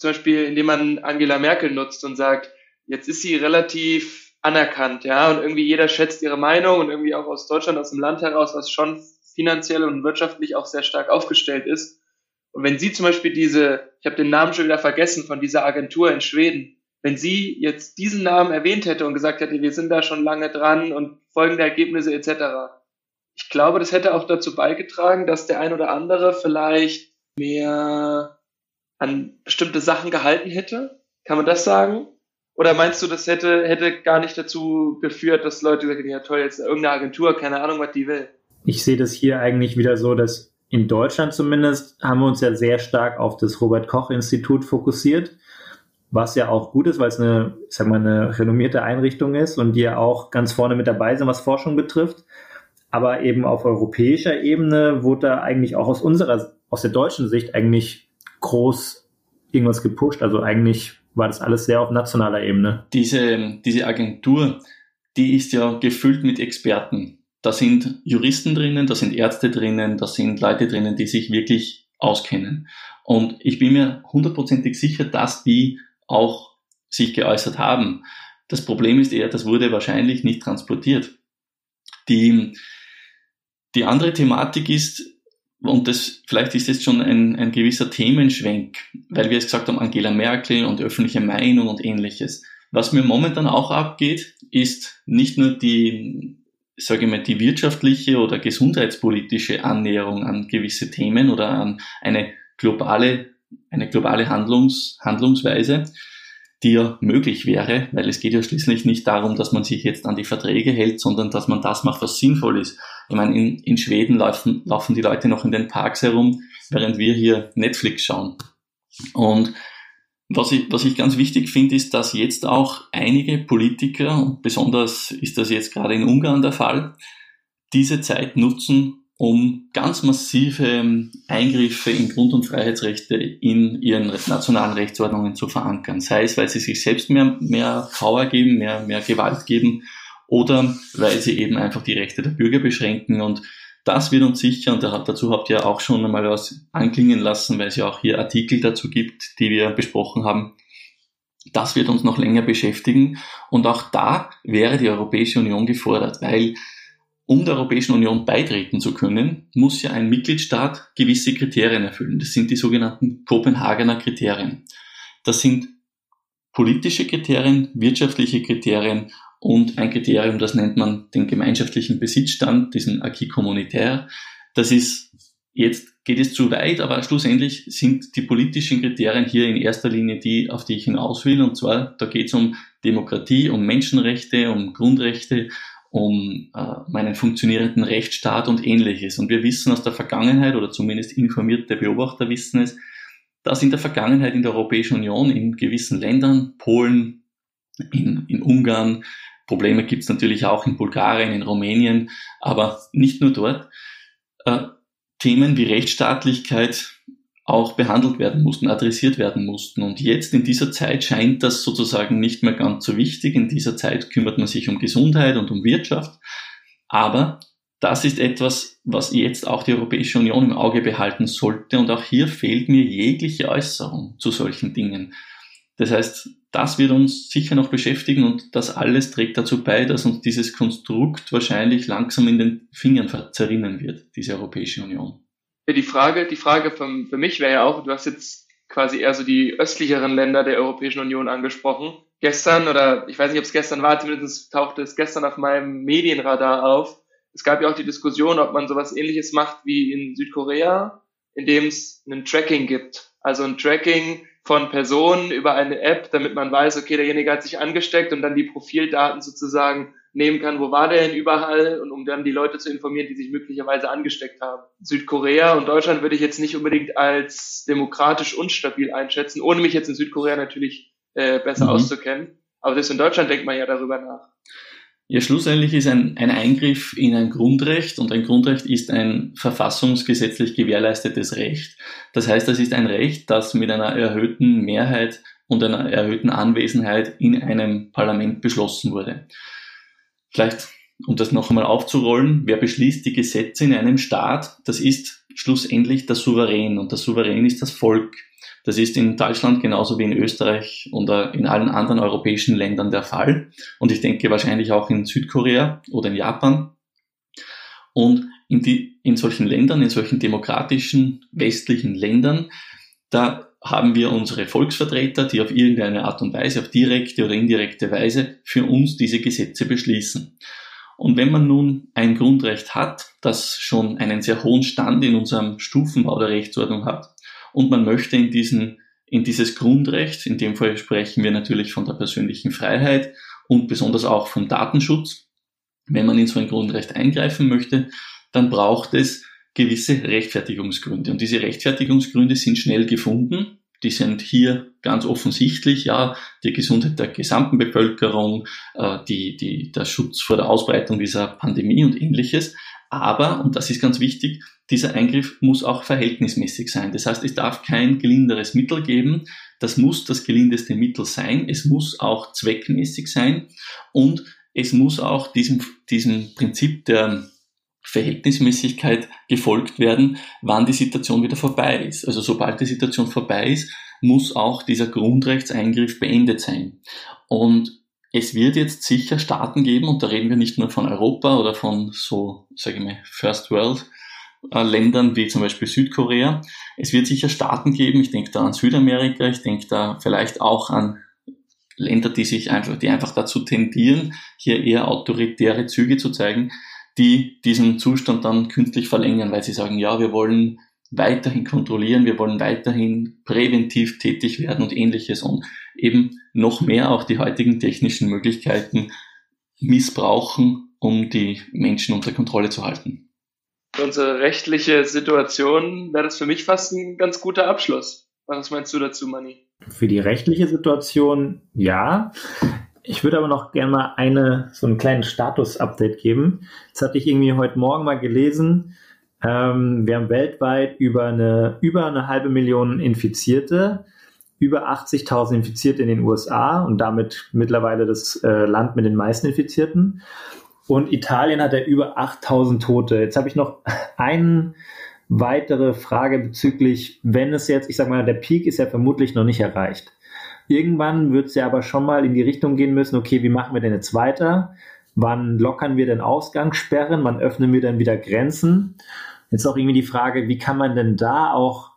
zum Beispiel, indem man Angela Merkel nutzt und sagt, jetzt ist sie relativ anerkannt, ja, und irgendwie jeder schätzt ihre Meinung und irgendwie auch aus Deutschland, aus dem Land heraus, was schon finanziell und wirtschaftlich auch sehr stark aufgestellt ist. Und wenn sie zum Beispiel diese, ich habe den Namen schon wieder vergessen, von dieser Agentur in Schweden, wenn sie jetzt diesen Namen erwähnt hätte und gesagt hätte, wir sind da schon lange dran und folgende Ergebnisse etc., ich glaube, das hätte auch dazu beigetragen, dass der ein oder andere vielleicht mehr an bestimmte Sachen gehalten hätte. Kann man das sagen? Oder meinst du, das hätte, hätte gar nicht dazu geführt, dass Leute sagen, ja toll, jetzt irgendeine Agentur, keine Ahnung, was die will? Ich sehe das hier eigentlich wieder so, dass in Deutschland zumindest haben wir uns ja sehr stark auf das Robert Koch Institut fokussiert, was ja auch gut ist, weil es eine, ich sag mal, eine renommierte Einrichtung ist und die ja auch ganz vorne mit dabei sind, was Forschung betrifft. Aber eben auf europäischer Ebene wurde da eigentlich auch aus unserer, aus der deutschen Sicht eigentlich groß irgendwas gepusht. Also eigentlich war das alles sehr auf nationaler Ebene. Diese, diese Agentur, die ist ja gefüllt mit Experten. Da sind Juristen drinnen, da sind Ärzte drinnen, da sind Leute drinnen, die sich wirklich auskennen. Und ich bin mir hundertprozentig sicher, dass die auch sich geäußert haben. Das Problem ist eher, das wurde wahrscheinlich nicht transportiert. Die, die andere Thematik ist, und das, vielleicht ist jetzt schon ein, ein gewisser Themenschwenk, weil wir es gesagt haben, Angela Merkel und öffentliche Meinung und ähnliches. Was mir momentan auch abgeht, ist nicht nur die, sage ich mal, die wirtschaftliche oder gesundheitspolitische Annäherung an gewisse Themen oder an eine globale, eine globale Handlungs, Handlungsweise, ja möglich wäre, weil es geht ja schließlich nicht darum, dass man sich jetzt an die Verträge hält, sondern dass man das macht, was sinnvoll ist. Ich meine, in, in Schweden laufen, laufen die Leute noch in den Parks herum, während wir hier Netflix schauen. Und was ich, was ich ganz wichtig finde, ist, dass jetzt auch einige Politiker, besonders ist das jetzt gerade in Ungarn der Fall, diese Zeit nutzen, um ganz massive ähm, Eingriffe in Grund- und Freiheitsrechte in ihren nationalen Rechtsordnungen zu verankern. Sei es, weil sie sich selbst mehr, mehr Power geben, mehr, mehr Gewalt geben oder weil sie eben einfach die Rechte der Bürger beschränken. Und das wird uns sicher, und dazu habt ihr auch schon einmal was anklingen lassen, weil es ja auch hier Artikel dazu gibt, die wir besprochen haben, das wird uns noch länger beschäftigen. Und auch da wäre die Europäische Union gefordert, weil um der Europäischen Union beitreten zu können, muss ja ein Mitgliedstaat gewisse Kriterien erfüllen. Das sind die sogenannten Kopenhagener Kriterien. Das sind politische Kriterien, wirtschaftliche Kriterien und ein Kriterium, das nennt man den gemeinschaftlichen Besitzstand, diesen Acquis communautaire. Das ist, jetzt geht es zu weit, aber schlussendlich sind die politischen Kriterien hier in erster Linie die, auf die ich hinaus will. Und zwar, da geht es um Demokratie, um Menschenrechte, um Grundrechte, um äh, meinen funktionierenden Rechtsstaat und ähnliches. Und wir wissen aus der Vergangenheit, oder zumindest informierte Beobachter wissen es, dass in der Vergangenheit in der Europäischen Union in gewissen Ländern, Polen, in, in Ungarn, Probleme gibt es natürlich auch in Bulgarien, in Rumänien, aber nicht nur dort, äh, Themen wie Rechtsstaatlichkeit auch behandelt werden mussten, adressiert werden mussten. Und jetzt in dieser Zeit scheint das sozusagen nicht mehr ganz so wichtig. In dieser Zeit kümmert man sich um Gesundheit und um Wirtschaft. Aber das ist etwas, was jetzt auch die Europäische Union im Auge behalten sollte. Und auch hier fehlt mir jegliche Äußerung zu solchen Dingen. Das heißt, das wird uns sicher noch beschäftigen und das alles trägt dazu bei, dass uns dieses Konstrukt wahrscheinlich langsam in den Fingern zerrinnen wird, diese Europäische Union. Die Frage, die Frage für, für mich wäre ja auch, du hast jetzt quasi eher so die östlicheren Länder der Europäischen Union angesprochen. Gestern, oder ich weiß nicht, ob es gestern war, zumindest tauchte es gestern auf meinem Medienradar auf. Es gab ja auch die Diskussion, ob man sowas ähnliches macht wie in Südkorea, in dem es ein Tracking gibt. Also ein Tracking von Personen über eine App, damit man weiß, okay, derjenige hat sich angesteckt und dann die Profildaten sozusagen nehmen kann, wo war der denn überall und um dann die Leute zu informieren, die sich möglicherweise angesteckt haben. Südkorea und Deutschland würde ich jetzt nicht unbedingt als demokratisch unstabil einschätzen, ohne mich jetzt in Südkorea natürlich äh, besser mhm. auszukennen. Aber selbst in Deutschland denkt man ja darüber nach. Ja, schlussendlich ist ein, ein Eingriff in ein Grundrecht und ein Grundrecht ist ein verfassungsgesetzlich gewährleistetes Recht. Das heißt, das ist ein Recht, das mit einer erhöhten Mehrheit und einer erhöhten Anwesenheit in einem Parlament beschlossen wurde. Vielleicht, um das noch einmal aufzurollen, wer beschließt die Gesetze in einem Staat, das ist schlussendlich der Souverän und der Souverän ist das Volk. Das ist in Deutschland genauso wie in Österreich und in allen anderen europäischen Ländern der Fall. Und ich denke wahrscheinlich auch in Südkorea oder in Japan. Und in, die, in solchen Ländern, in solchen demokratischen westlichen Ländern, da haben wir unsere Volksvertreter, die auf irgendeine Art und Weise, auf direkte oder indirekte Weise für uns diese Gesetze beschließen. Und wenn man nun ein Grundrecht hat, das schon einen sehr hohen Stand in unserem Stufenbau der Rechtsordnung hat, und man möchte in diesen in dieses Grundrecht, in dem Fall sprechen wir natürlich von der persönlichen Freiheit und besonders auch vom Datenschutz. Wenn man in so ein Grundrecht eingreifen möchte, dann braucht es gewisse Rechtfertigungsgründe. Und diese Rechtfertigungsgründe sind schnell gefunden. Die sind hier ganz offensichtlich, ja, die Gesundheit der gesamten Bevölkerung, äh, die, die, der Schutz vor der Ausbreitung dieser Pandemie und ähnliches. Aber, und das ist ganz wichtig, dieser Eingriff muss auch verhältnismäßig sein. Das heißt, es darf kein gelinderes Mittel geben. Das muss das gelindeste Mittel sein. Es muss auch zweckmäßig sein. Und es muss auch diesem, diesem Prinzip der Verhältnismäßigkeit gefolgt werden, wann die Situation wieder vorbei ist. Also sobald die Situation vorbei ist, muss auch dieser Grundrechtseingriff beendet sein. Und es wird jetzt sicher Staaten geben, und da reden wir nicht nur von Europa oder von so, sage ich mal, First World äh, Ländern wie zum Beispiel Südkorea. Es wird sicher Staaten geben, ich denke da an Südamerika, ich denke da vielleicht auch an Länder, die sich einfach, die einfach dazu tendieren, hier eher autoritäre Züge zu zeigen, die diesen Zustand dann künstlich verlängern, weil sie sagen, ja, wir wollen weiterhin kontrollieren, wir wollen weiterhin präventiv tätig werden und ähnliches und eben noch mehr auch die heutigen technischen Möglichkeiten missbrauchen, um die Menschen unter Kontrolle zu halten für unsere rechtliche Situation wäre das für mich fast ein ganz guter Abschluss. Was meinst du dazu, Manni? Für die rechtliche Situation ja. Ich würde aber noch gerne mal eine, so einen kleinen Status-Update geben. Das hatte ich irgendwie heute Morgen mal gelesen. Ähm, wir haben weltweit über eine, über eine halbe Million Infizierte, über 80.000 Infizierte in den USA und damit mittlerweile das äh, Land mit den meisten Infizierten. Und Italien hat ja über 8000 Tote. Jetzt habe ich noch eine weitere Frage bezüglich, wenn es jetzt, ich sag mal, der Peak ist ja vermutlich noch nicht erreicht. Irgendwann wird es ja aber schon mal in die Richtung gehen müssen, okay, wie machen wir denn jetzt weiter? Wann lockern wir denn Ausgangssperren? Wann öffnen wir denn wieder Grenzen? Jetzt auch irgendwie die Frage, wie kann man denn da auch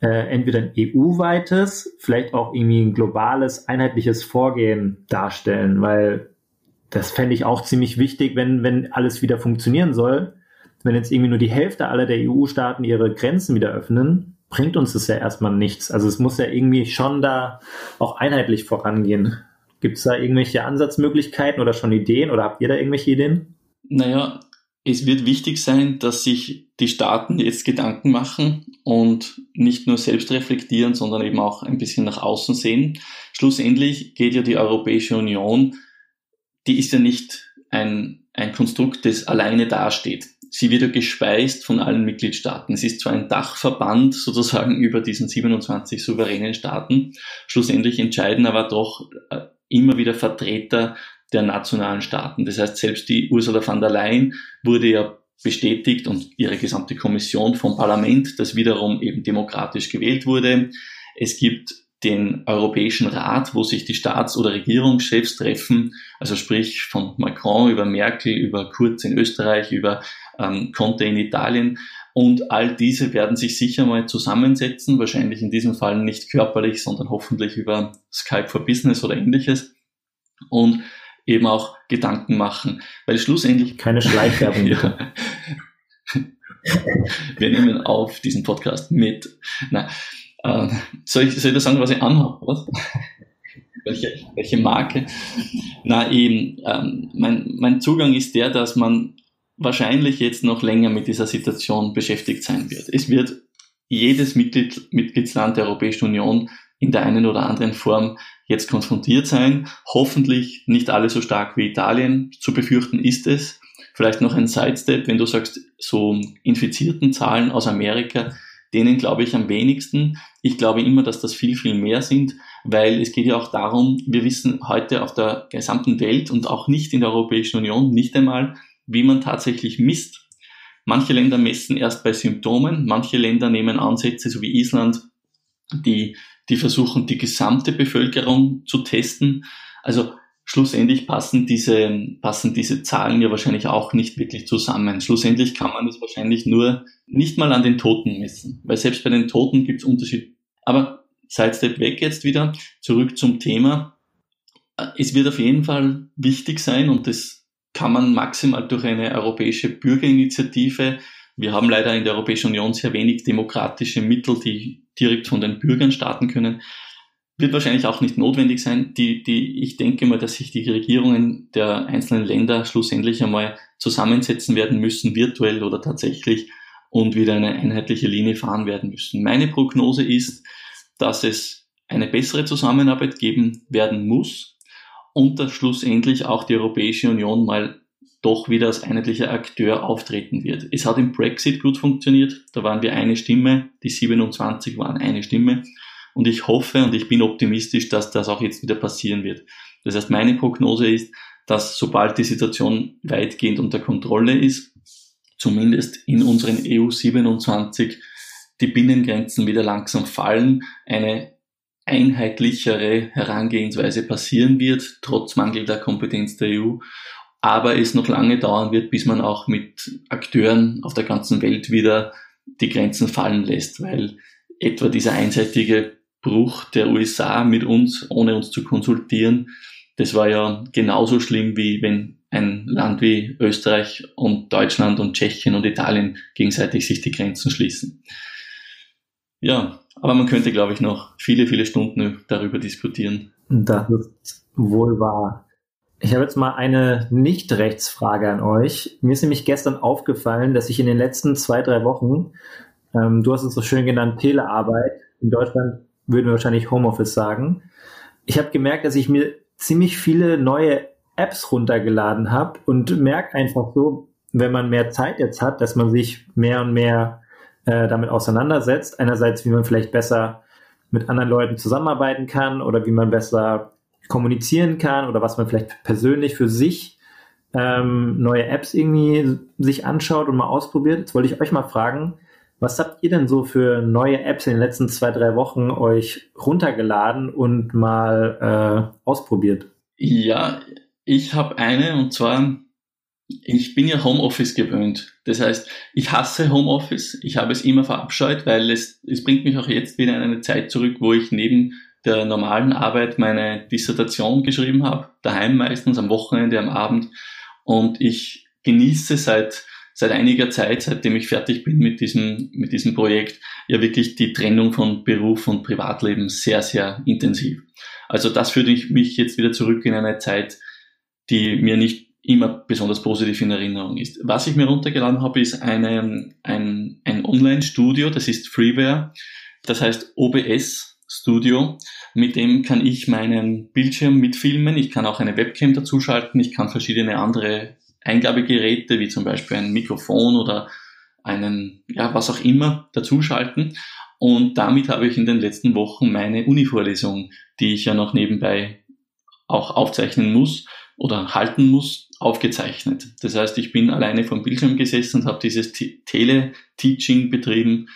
äh, entweder ein EU-weites, vielleicht auch irgendwie ein globales, einheitliches Vorgehen darstellen? Weil das fände ich auch ziemlich wichtig, wenn, wenn alles wieder funktionieren soll. Wenn jetzt irgendwie nur die Hälfte aller der EU-Staaten ihre Grenzen wieder öffnen, bringt uns das ja erstmal nichts. Also es muss ja irgendwie schon da auch einheitlich vorangehen. Gibt es da irgendwelche Ansatzmöglichkeiten oder schon Ideen oder habt ihr da irgendwelche Ideen? Naja, es wird wichtig sein, dass sich die Staaten jetzt Gedanken machen und nicht nur selbst reflektieren, sondern eben auch ein bisschen nach außen sehen. Schlussendlich geht ja die Europäische Union die ist ja nicht ein, ein Konstrukt, das alleine dasteht. Sie wird ja gespeist von allen Mitgliedstaaten. Es ist zwar ein Dachverband sozusagen über diesen 27 souveränen Staaten. Schlussendlich entscheiden aber doch äh, immer wieder Vertreter der nationalen Staaten. Das heißt, selbst die Ursula von der Leyen wurde ja bestätigt und ihre gesamte Kommission vom Parlament, das wiederum eben demokratisch gewählt wurde. Es gibt den Europäischen Rat, wo sich die Staats- oder Regierungschefs treffen, also sprich von Macron über Merkel, über Kurz in Österreich, über ähm, Conte in Italien. Und all diese werden sich sicher mal zusammensetzen, wahrscheinlich in diesem Fall nicht körperlich, sondern hoffentlich über Skype for Business oder ähnliches. Und eben auch Gedanken machen, weil schlussendlich... Keine Schleichwerbung. ja. Wir nehmen auf diesen Podcast mit. Nein. Äh, soll, ich, soll ich das sagen, was ich anhabe? Was? welche, welche Marke? Na eben, ähm, mein, mein Zugang ist der, dass man wahrscheinlich jetzt noch länger mit dieser Situation beschäftigt sein wird. Es wird jedes Mitglied, Mitgliedsland der Europäischen Union in der einen oder anderen Form jetzt konfrontiert sein. Hoffentlich nicht alle so stark wie Italien. Zu befürchten ist es. Vielleicht noch ein Sidestep, wenn du sagst, so infizierten Zahlen aus Amerika, denen glaube ich am wenigsten. Ich glaube immer, dass das viel, viel mehr sind, weil es geht ja auch darum, wir wissen heute auf der gesamten Welt und auch nicht in der Europäischen Union nicht einmal, wie man tatsächlich misst. Manche Länder messen erst bei Symptomen, manche Länder nehmen Ansätze, so wie Island, die, die versuchen, die gesamte Bevölkerung zu testen. Also schlussendlich passen diese, passen diese Zahlen ja wahrscheinlich auch nicht wirklich zusammen. Schlussendlich kann man es wahrscheinlich nur nicht mal an den Toten messen, weil selbst bei den Toten gibt es Unterschiede. Aber Sidestep weg jetzt wieder, zurück zum Thema. Es wird auf jeden Fall wichtig sein und das kann man maximal durch eine europäische Bürgerinitiative. Wir haben leider in der Europäischen Union sehr wenig demokratische Mittel, die direkt von den Bürgern starten können. Wird wahrscheinlich auch nicht notwendig sein. Die, die, ich denke mal, dass sich die Regierungen der einzelnen Länder schlussendlich einmal zusammensetzen werden müssen, virtuell oder tatsächlich, und wieder eine einheitliche Linie fahren werden müssen. Meine Prognose ist, dass es eine bessere Zusammenarbeit geben werden muss und dass schlussendlich auch die Europäische Union mal doch wieder als einheitlicher Akteur auftreten wird. Es hat im Brexit gut funktioniert, da waren wir eine Stimme, die 27 waren eine Stimme und ich hoffe und ich bin optimistisch, dass das auch jetzt wieder passieren wird. Das heißt, meine Prognose ist, dass sobald die Situation weitgehend unter Kontrolle ist, zumindest in unseren EU 27 die Binnengrenzen wieder langsam fallen, eine einheitlichere Herangehensweise passieren wird, trotz mangelnder Kompetenz der EU, aber es noch lange dauern wird, bis man auch mit Akteuren auf der ganzen Welt wieder die Grenzen fallen lässt, weil etwa dieser einseitige Bruch der USA mit uns, ohne uns zu konsultieren, das war ja genauso schlimm, wie wenn ein Land wie Österreich und Deutschland und Tschechien und Italien gegenseitig sich die Grenzen schließen. Ja, aber man könnte, glaube ich, noch viele, viele Stunden darüber diskutieren. Das ist wohl wahr. Ich habe jetzt mal eine Nicht-Rechtsfrage an euch. Mir ist nämlich gestern aufgefallen, dass ich in den letzten zwei, drei Wochen, ähm, du hast es so schön genannt, Telearbeit, in Deutschland würden wir wahrscheinlich Homeoffice sagen. Ich habe gemerkt, dass ich mir ziemlich viele neue Apps runtergeladen habe und merke einfach so, wenn man mehr Zeit jetzt hat, dass man sich mehr und mehr äh, damit auseinandersetzt. Einerseits, wie man vielleicht besser mit anderen Leuten zusammenarbeiten kann oder wie man besser kommunizieren kann oder was man vielleicht persönlich für sich ähm, neue Apps irgendwie sich anschaut und mal ausprobiert. Jetzt wollte ich euch mal fragen, was habt ihr denn so für neue Apps in den letzten zwei, drei Wochen euch runtergeladen und mal äh, ausprobiert? Ja, ich habe eine und zwar ich bin ja Homeoffice gewöhnt. Das heißt, ich hasse Homeoffice. Ich habe es immer verabscheut, weil es, es bringt mich auch jetzt wieder in eine Zeit zurück, wo ich neben der normalen Arbeit meine Dissertation geschrieben habe. Daheim meistens, am Wochenende, am Abend. Und ich genieße seit, seit einiger Zeit, seitdem ich fertig bin mit diesem, mit diesem Projekt, ja wirklich die Trennung von Beruf und Privatleben sehr, sehr intensiv. Also das führt mich jetzt wieder zurück in eine Zeit, die mir nicht immer besonders positiv in Erinnerung ist. Was ich mir runtergeladen habe, ist eine, ein, ein Online-Studio, das ist Freeware, das heißt OBS Studio. Mit dem kann ich meinen Bildschirm mitfilmen, ich kann auch eine Webcam dazuschalten, ich kann verschiedene andere Eingabegeräte, wie zum Beispiel ein Mikrofon oder einen, ja, was auch immer dazuschalten. Und damit habe ich in den letzten Wochen meine Uni-Vorlesung, die ich ja noch nebenbei auch aufzeichnen muss oder halten muss, aufgezeichnet. Das heißt, ich bin alleine vom Bildschirm gesessen und habe dieses Tele-Teaching betrieben,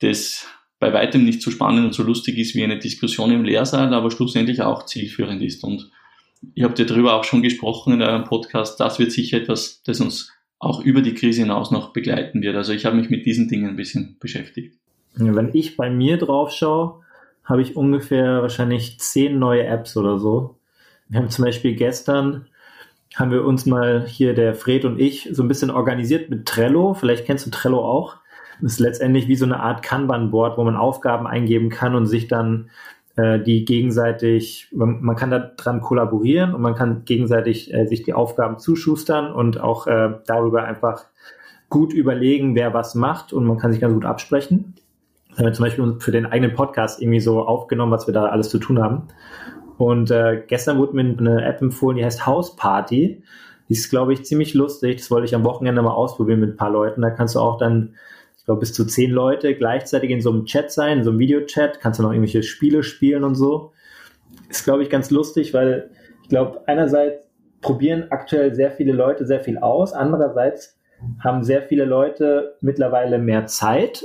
das bei weitem nicht so spannend und so lustig ist wie eine Diskussion im Lehrsaal, aber schlussendlich auch zielführend ist. Und ihr habt ja darüber auch schon gesprochen in eurem Podcast, das wird sicher etwas, das uns auch über die Krise hinaus noch begleiten wird. Also ich habe mich mit diesen Dingen ein bisschen beschäftigt. Wenn ich bei mir drauf schaue, habe ich ungefähr wahrscheinlich zehn neue Apps oder so. Wir haben zum Beispiel gestern haben wir uns mal hier, der Fred und ich, so ein bisschen organisiert mit Trello. Vielleicht kennst du Trello auch. Das ist letztendlich wie so eine Art Kanban-Board, wo man Aufgaben eingeben kann und sich dann äh, die gegenseitig, man, man, kann dran kollaborieren und man kann gegenseitig äh, sich die Aufgaben zuschustern und auch äh, darüber einfach gut überlegen, wer was macht und man kann sich ganz gut absprechen. Das haben wir zum Beispiel für den eigenen Podcast irgendwie so aufgenommen, was wir da alles zu tun haben. Und äh, gestern wurde mir eine App empfohlen, die heißt House Party. Die ist, glaube ich, ziemlich lustig. Das wollte ich am Wochenende mal ausprobieren mit ein paar Leuten. Da kannst du auch dann, ich glaube, bis zu zehn Leute gleichzeitig in so einem Chat sein, in so einem Videochat. Kannst du noch irgendwelche Spiele spielen und so. Ist, glaube ich, ganz lustig, weil ich glaube, einerseits probieren aktuell sehr viele Leute sehr viel aus. Andererseits haben sehr viele Leute mittlerweile mehr Zeit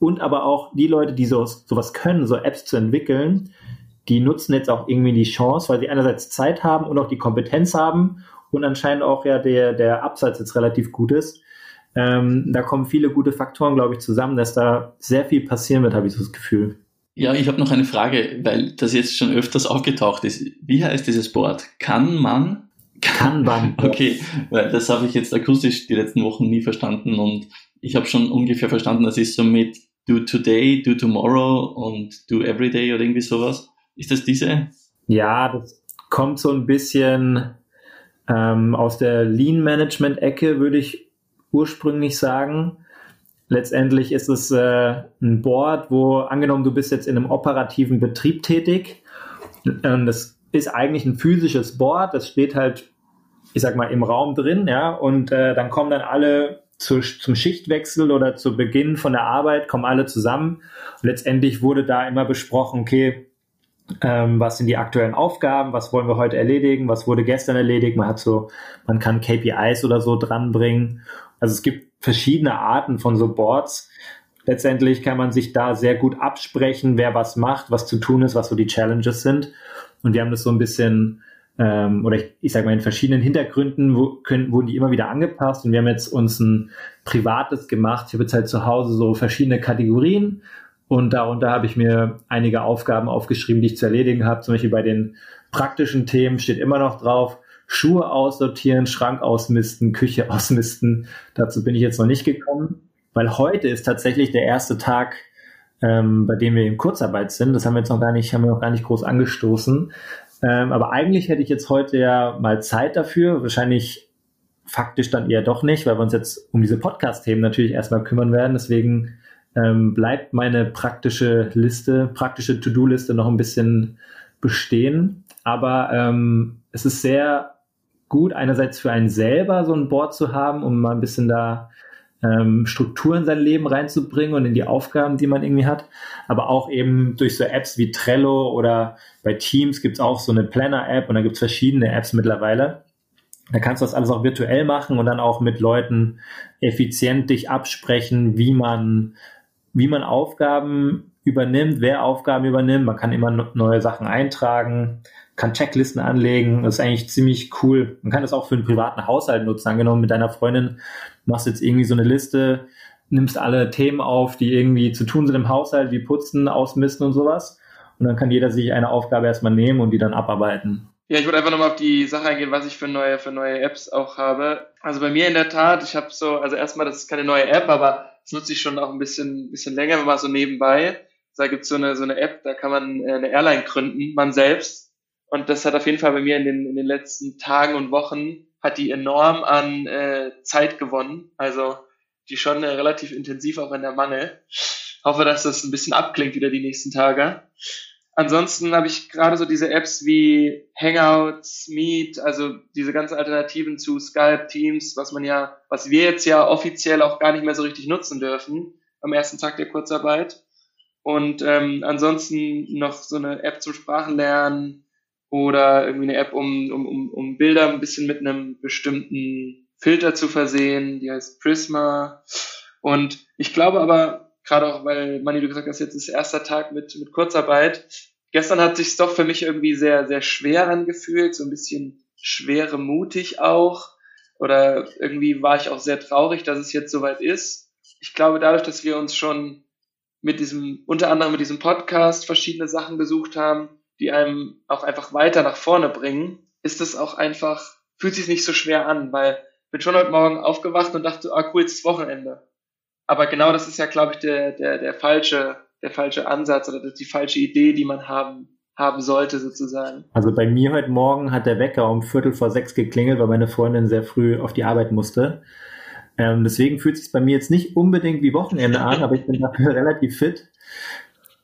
und aber auch die Leute, die so, sowas können, so Apps zu entwickeln, die nutzen jetzt auch irgendwie die Chance, weil sie einerseits Zeit haben und auch die Kompetenz haben und anscheinend auch ja der, der Absatz jetzt relativ gut ist. Ähm, da kommen viele gute Faktoren, glaube ich, zusammen, dass da sehr viel passieren wird, habe ich so das Gefühl. Ja, ich habe noch eine Frage, weil das jetzt schon öfters aufgetaucht ist. Wie heißt dieses Board? Kann man? Kann man. okay, weil das habe ich jetzt akustisch die letzten Wochen nie verstanden und ich habe schon ungefähr verstanden, das ist so mit do today, do tomorrow und do everyday oder irgendwie sowas. Ist das diese? Ja, das kommt so ein bisschen ähm, aus der Lean-Management-Ecke, würde ich ursprünglich sagen. Letztendlich ist es äh, ein Board, wo angenommen, du bist jetzt in einem operativen Betrieb tätig. Und das ist eigentlich ein physisches Board, das steht halt, ich sag mal, im Raum drin, ja, und äh, dann kommen dann alle zu, zum Schichtwechsel oder zu Beginn von der Arbeit, kommen alle zusammen. Und letztendlich wurde da immer besprochen, okay, ähm, was sind die aktuellen Aufgaben, was wollen wir heute erledigen, was wurde gestern erledigt. Man hat so, man kann KPIs oder so dranbringen. Also es gibt verschiedene Arten von so Boards. Letztendlich kann man sich da sehr gut absprechen, wer was macht, was zu tun ist, was so die Challenges sind. Und wir haben das so ein bisschen, ähm, oder ich, ich sage mal, in verschiedenen Hintergründen wo, können, wurden die immer wieder angepasst. Und wir haben jetzt uns ein privates gemacht. Ich habe jetzt halt zu Hause so verschiedene Kategorien und darunter habe ich mir einige Aufgaben aufgeschrieben, die ich zu erledigen habe. Zum Beispiel bei den praktischen Themen steht immer noch drauf, Schuhe aussortieren, Schrank ausmisten, Küche ausmisten. Dazu bin ich jetzt noch nicht gekommen, weil heute ist tatsächlich der erste Tag, ähm, bei dem wir in Kurzarbeit sind. Das haben wir jetzt noch gar nicht, haben wir noch gar nicht groß angestoßen. Ähm, aber eigentlich hätte ich jetzt heute ja mal Zeit dafür. Wahrscheinlich faktisch dann eher doch nicht, weil wir uns jetzt um diese Podcast-Themen natürlich erstmal kümmern werden. Deswegen ähm, bleibt meine praktische Liste, praktische To-Do-Liste noch ein bisschen bestehen. Aber ähm, es ist sehr gut, einerseits für einen selber so ein Board zu haben, um mal ein bisschen da ähm, Struktur in sein Leben reinzubringen und in die Aufgaben, die man irgendwie hat. Aber auch eben durch so Apps wie Trello oder bei Teams gibt es auch so eine Planner-App und da gibt es verschiedene Apps mittlerweile. Da kannst du das alles auch virtuell machen und dann auch mit Leuten effizient dich absprechen, wie man wie man Aufgaben übernimmt, wer Aufgaben übernimmt. Man kann immer neue Sachen eintragen, kann Checklisten anlegen. Das ist eigentlich ziemlich cool. Man kann das auch für einen privaten Haushalt nutzen. Angenommen, mit deiner Freundin machst du jetzt irgendwie so eine Liste, nimmst alle Themen auf, die irgendwie zu tun sind im Haushalt, wie putzen, ausmisten und sowas. Und dann kann jeder sich eine Aufgabe erstmal nehmen und die dann abarbeiten. Ja, ich würde einfach nochmal auf die Sache eingehen, was ich für neue, für neue Apps auch habe. Also bei mir in der Tat, ich habe so, also erstmal, das ist keine neue App, aber das nutze ich schon auch ein bisschen, bisschen länger, mal so nebenbei. Da gibt's so eine, so eine App, da kann man äh, eine Airline gründen, man selbst. Und das hat auf jeden Fall bei mir in den, in den letzten Tagen und Wochen, hat die enorm an äh, Zeit gewonnen. Also die schon äh, relativ intensiv auch in der Mangel. Hoffe, dass das ein bisschen abklingt wieder die nächsten Tage. Ansonsten habe ich gerade so diese Apps wie Hangouts, Meet, also diese ganzen Alternativen zu Skype, Teams, was man ja, was wir jetzt ja offiziell auch gar nicht mehr so richtig nutzen dürfen am ersten Tag der Kurzarbeit. Und ähm, ansonsten noch so eine App zum Sprachenlernen oder irgendwie eine App, um, um, um, um Bilder ein bisschen mit einem bestimmten Filter zu versehen, die heißt Prisma. Und ich glaube aber, gerade auch, weil Mani, du gesagt hast, jetzt ist erster Tag mit, mit Kurzarbeit. Gestern hat sich doch für mich irgendwie sehr, sehr schwer angefühlt, so ein bisschen schwere mutig auch. Oder irgendwie war ich auch sehr traurig, dass es jetzt soweit ist. Ich glaube, dadurch, dass wir uns schon mit diesem, unter anderem mit diesem Podcast verschiedene Sachen besucht haben, die einem auch einfach weiter nach vorne bringen, ist es auch einfach, fühlt sich nicht so schwer an, weil ich bin schon heute Morgen aufgewacht und dachte, ah cool, jetzt ist Wochenende. Aber genau das ist ja, glaube ich, der, der, der falsche der falsche Ansatz oder die falsche Idee, die man haben, haben sollte sozusagen. Also bei mir heute Morgen hat der Wecker um Viertel vor sechs geklingelt, weil meine Freundin sehr früh auf die Arbeit musste. Ähm, deswegen fühlt es sich bei mir jetzt nicht unbedingt wie Wochenende an, aber ich bin dafür relativ fit.